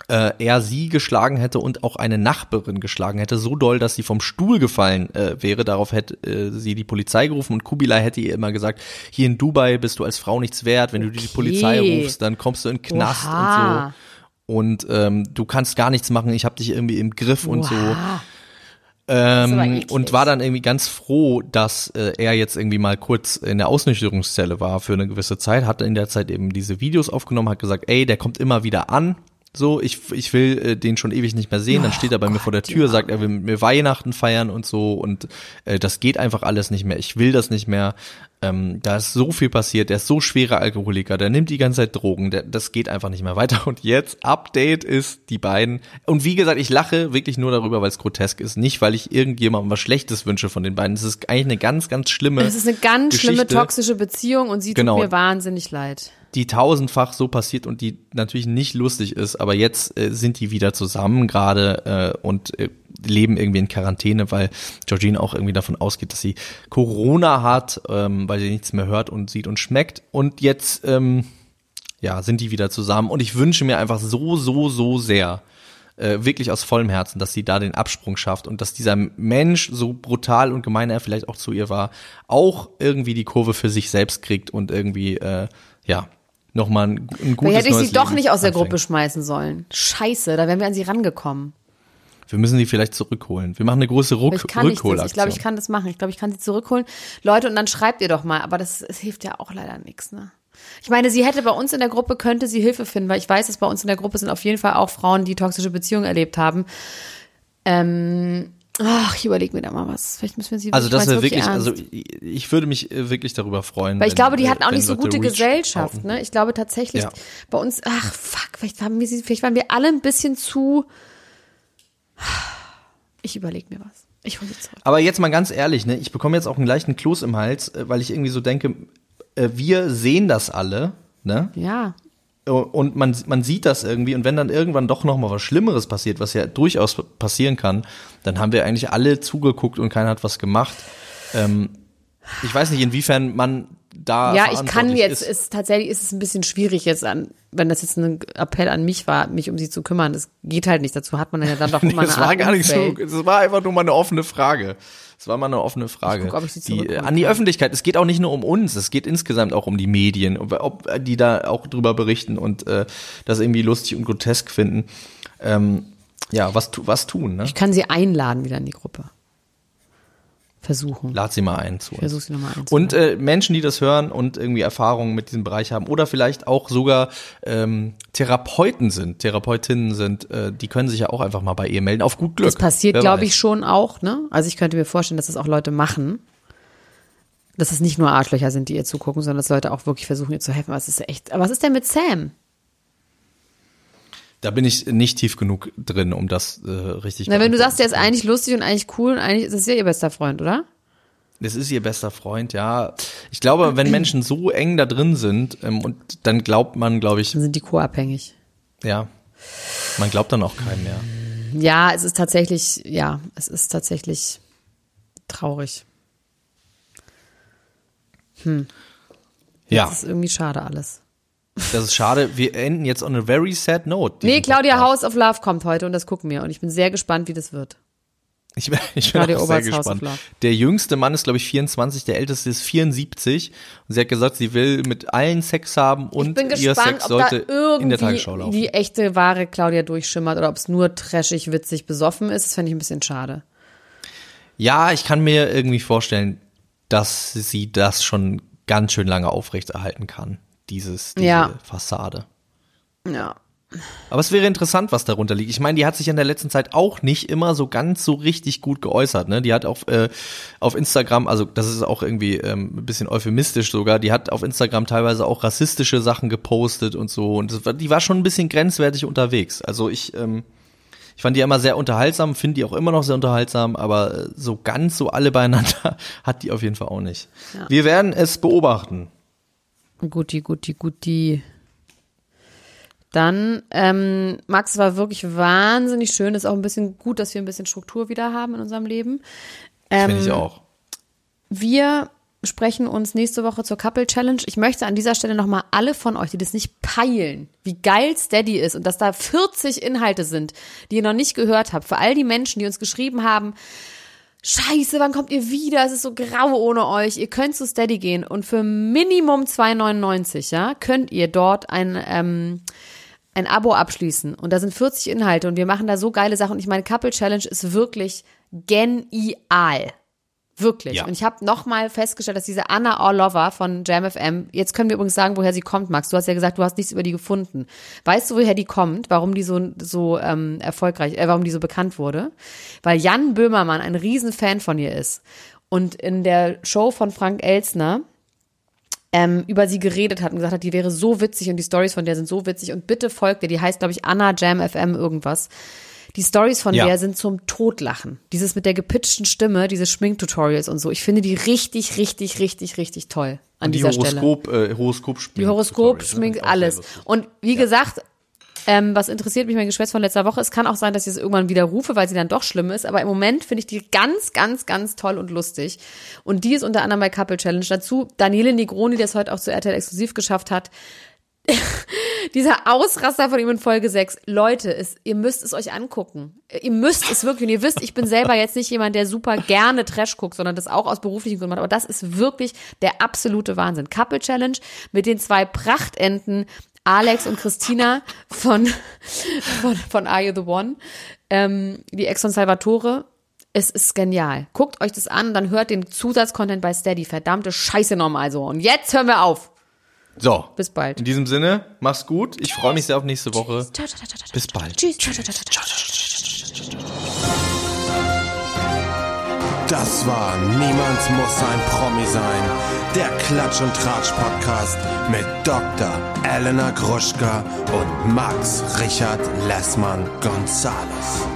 äh, er sie geschlagen hätte und auch eine Nachbarin geschlagen hätte, so doll, dass sie vom Stuhl gefallen äh, wäre. Darauf hätte äh, sie die Polizei gerufen und Kubilai hätte ihr immer gesagt, hier in Dubai bist du als Frau nichts wert, wenn du die Polizei rufst, dann kommst du in den Knast Oha. und so. Und ähm, du kannst gar nichts machen, ich habe dich irgendwie im Griff und so. Ähm, und war dann irgendwie ganz froh, dass äh, er jetzt irgendwie mal kurz in der Ausnüchterungszelle war für eine gewisse Zeit, hat in der Zeit eben diese Videos aufgenommen, hat gesagt, ey, der kommt immer wieder an. So, ich, ich will äh, den schon ewig nicht mehr sehen. Dann steht er bei mir vor der Tür, sagt, er will mit mir Weihnachten feiern und so. Und äh, das geht einfach alles nicht mehr. Ich will das nicht mehr. Ähm, da ist so viel passiert. Der ist so schwerer Alkoholiker. Der nimmt die ganze Zeit Drogen. Der, das geht einfach nicht mehr weiter. Und jetzt, Update ist die beiden. Und wie gesagt, ich lache wirklich nur darüber, weil es grotesk ist. Nicht, weil ich irgendjemandem was Schlechtes wünsche von den beiden. Es ist eigentlich eine ganz, ganz schlimme Es ist eine ganz schlimme Geschichte. toxische Beziehung und sie Genau. tut mir wahnsinnig leid. Die tausendfach so passiert und die natürlich nicht lustig ist, aber jetzt äh, sind die wieder zusammen gerade äh, und äh, leben irgendwie in Quarantäne, weil Georgine auch irgendwie davon ausgeht, dass sie Corona hat, ähm, weil sie nichts mehr hört und sieht und schmeckt. Und jetzt ähm, ja, sind die wieder zusammen und ich wünsche mir einfach so, so, so sehr, äh, wirklich aus vollem Herzen, dass sie da den Absprung schafft und dass dieser Mensch, so brutal und gemein er vielleicht auch zu ihr war, auch irgendwie die Kurve für sich selbst kriegt und irgendwie, äh, ja, nochmal ein, ein gutes Vielleicht hätte ich sie doch nicht aus der anfängt. Gruppe schmeißen sollen. Scheiße, da wären wir an sie rangekommen. Wir müssen die vielleicht zurückholen. Wir machen eine große Ruck Ich kann das. Rückholaktion. Ich glaube, ich kann das machen. Ich glaube, ich kann sie zurückholen. Leute, und dann schreibt ihr doch mal. Aber das, es hilft ja auch leider nichts, ne? Ich meine, sie hätte bei uns in der Gruppe, könnte sie Hilfe finden, weil ich weiß, dass bei uns in der Gruppe sind auf jeden Fall auch Frauen, die toxische Beziehungen erlebt haben. Ähm, ach, ich überlege mir da mal was. Vielleicht müssen wir sie Also das wäre wirklich, also ich würde mich äh, wirklich darüber freuen. Weil ich wenn, glaube, die hatten auch nicht so gute Gesellschaft, ne? Ich glaube tatsächlich, ja. bei uns, ach fuck, vielleicht haben wir sie, vielleicht waren wir alle ein bisschen zu. Ich überlege mir was. Ich hole zurück. Aber jetzt mal ganz ehrlich, ne? Ich bekomme jetzt auch einen leichten Kloß im Hals, äh, weil ich irgendwie so denke, äh, wir sehen das alle, ne? Ja. Und man, man sieht das irgendwie und wenn dann irgendwann doch noch mal was Schlimmeres passiert, was ja durchaus passieren kann, dann haben wir eigentlich alle zugeguckt und keiner hat was gemacht. Ähm, ich weiß nicht, inwiefern man da. Ja, ich kann jetzt, ist. ist tatsächlich ist es ein bisschen schwierig jetzt an, wenn das jetzt ein Appell an mich war, mich um sie zu kümmern. Das geht halt nicht. Dazu hat man ja dann doch immer nee, das war gar nicht so. Das war einfach nur mal eine offene Frage. Das war mal eine offene Frage. Ich guck, ob ich sie die, an die Öffentlichkeit. Es geht auch nicht nur um uns, es geht insgesamt auch um die Medien, ob, ob die da auch drüber berichten und äh, das irgendwie lustig und grotesk finden. Ähm, ja, was, was tun, ne? Ich kann sie einladen wieder in die Gruppe versuchen. Lad sie mal ein zu uns. Versuch sie nochmal ein. Und äh, Menschen, die das hören und irgendwie Erfahrungen mit diesem Bereich haben oder vielleicht auch sogar ähm, Therapeuten sind, Therapeutinnen sind, äh, die können sich ja auch einfach mal bei ihr melden. Auf gut Glück. Das passiert, glaube ich, schon auch. Ne? Also ich könnte mir vorstellen, dass das auch Leute machen. Dass es nicht nur Arschlöcher sind, die ihr zugucken, sondern dass Leute auch wirklich versuchen, ihr zu helfen. Was ist echt? Aber was ist denn mit Sam? Da bin ich nicht tief genug drin, um das äh, richtig. Na, wenn du sagst, der ist eigentlich lustig und eigentlich cool und eigentlich ist es ja ihr bester Freund, oder? Das ist ihr bester Freund, ja. Ich glaube, wenn Menschen so eng da drin sind ähm, und dann glaubt man, glaube ich. Dann sind die co-abhängig. Ja. Man glaubt dann auch keinem mehr. Ja, es ist tatsächlich, ja, es ist tatsächlich traurig. Hm. Ja. ist irgendwie schade alles. Das ist schade. Wir enden jetzt on a very sad note. Nee, Claudia Podcast. House of Love kommt heute und das gucken wir. Und ich bin sehr gespannt, wie das wird. Ich bin, ich bin auch sehr gespannt. Der jüngste Mann ist, glaube ich, 24, der älteste ist 74. Und sie hat gesagt, sie will mit allen Sex haben und ihr Sex sollte in der Tagesschau laufen. die echte, wahre Claudia durchschimmert oder ob es nur trashig, witzig, besoffen ist, das fände ich ein bisschen schade. Ja, ich kann mir irgendwie vorstellen, dass sie das schon ganz schön lange aufrechterhalten kann dieses, diese ja. Fassade. Ja. Aber es wäre interessant, was darunter liegt. Ich meine, die hat sich in der letzten Zeit auch nicht immer so ganz so richtig gut geäußert. Ne? Die hat auf, äh, auf Instagram, also das ist auch irgendwie ähm, ein bisschen euphemistisch sogar, die hat auf Instagram teilweise auch rassistische Sachen gepostet und so. Und war, die war schon ein bisschen grenzwertig unterwegs. Also ich, ähm, ich fand die immer sehr unterhaltsam, finde die auch immer noch sehr unterhaltsam, aber äh, so ganz so alle beieinander hat die auf jeden Fall auch nicht. Ja. Wir werden es beobachten. Guti, guti, guti. Dann, ähm, Max war wirklich wahnsinnig schön. Ist auch ein bisschen gut, dass wir ein bisschen Struktur wieder haben in unserem Leben. Ähm, Finde ich auch. Wir sprechen uns nächste Woche zur Couple Challenge. Ich möchte an dieser Stelle nochmal alle von euch, die das nicht peilen, wie geil Steady ist und dass da 40 Inhalte sind, die ihr noch nicht gehört habt. Für all die Menschen, die uns geschrieben haben, Scheiße, wann kommt ihr wieder? Es ist so grau ohne euch. Ihr könnt zu Steady gehen und für Minimum 2,99, ja, könnt ihr dort ein, ähm, ein Abo abschließen. Und da sind 40 Inhalte und wir machen da so geile Sachen. Und ich meine, Couple Challenge ist wirklich genial. Wirklich. Ja. Und ich habe nochmal festgestellt, dass diese Anna Orlova von JamFM, jetzt können wir übrigens sagen, woher sie kommt, Max. Du hast ja gesagt, du hast nichts über die gefunden. Weißt du, woher die kommt? Warum die so, so ähm, erfolgreich, äh, warum die so bekannt wurde? Weil Jan Böhmermann ein Riesenfan von ihr ist. Und in der Show von Frank Elsner ähm, über sie geredet hat und gesagt hat, die wäre so witzig und die Stories von der sind so witzig und bitte folgt ihr. Die heißt, glaube ich, Anna Jam FM irgendwas. Die Stories von ja. der sind zum Totlachen. Dieses mit der gepitchten Stimme, diese Schminktutorials und so. Ich finde die richtig, richtig, richtig, richtig toll an die dieser Horoskop, Stelle. Äh, Horoskop schmink Die Horoskop schminkt alles. Und wie ja. gesagt, ähm, was interessiert mich mein Geschwätz von letzter Woche? Es kann auch sein, dass ich es irgendwann wieder rufe, weil sie dann doch schlimm ist. Aber im Moment finde ich die ganz, ganz, ganz toll und lustig. Und die ist unter anderem bei Couple Challenge. Dazu Daniele Negroni, der es heute auch zu RTL exklusiv geschafft hat. dieser Ausraster von ihm in Folge 6. Leute, es, ihr müsst es euch angucken. Ihr müsst es wirklich. Und ihr wisst, ich bin selber jetzt nicht jemand, der super gerne Trash guckt, sondern das auch aus beruflichen Gründen macht. Aber das ist wirklich der absolute Wahnsinn. Couple Challenge mit den zwei Prachtenten Alex und Christina von, von, von Are You the One? Ähm, die Ex von Salvatore. Es ist genial. Guckt euch das an, dann hört den Zusatzcontent bei Steady. Verdammte Scheiße nochmal so. Und jetzt hören wir auf. So. Bis bald. In diesem Sinne, mach's gut. Ich freue mich sehr auf nächste Woche. Bis bald. Tschüss. Das war Niemand muss ein Promi sein. Der Klatsch und Tratsch Podcast mit Dr. Elena Gruschka und Max Richard Lessmann Gonzales.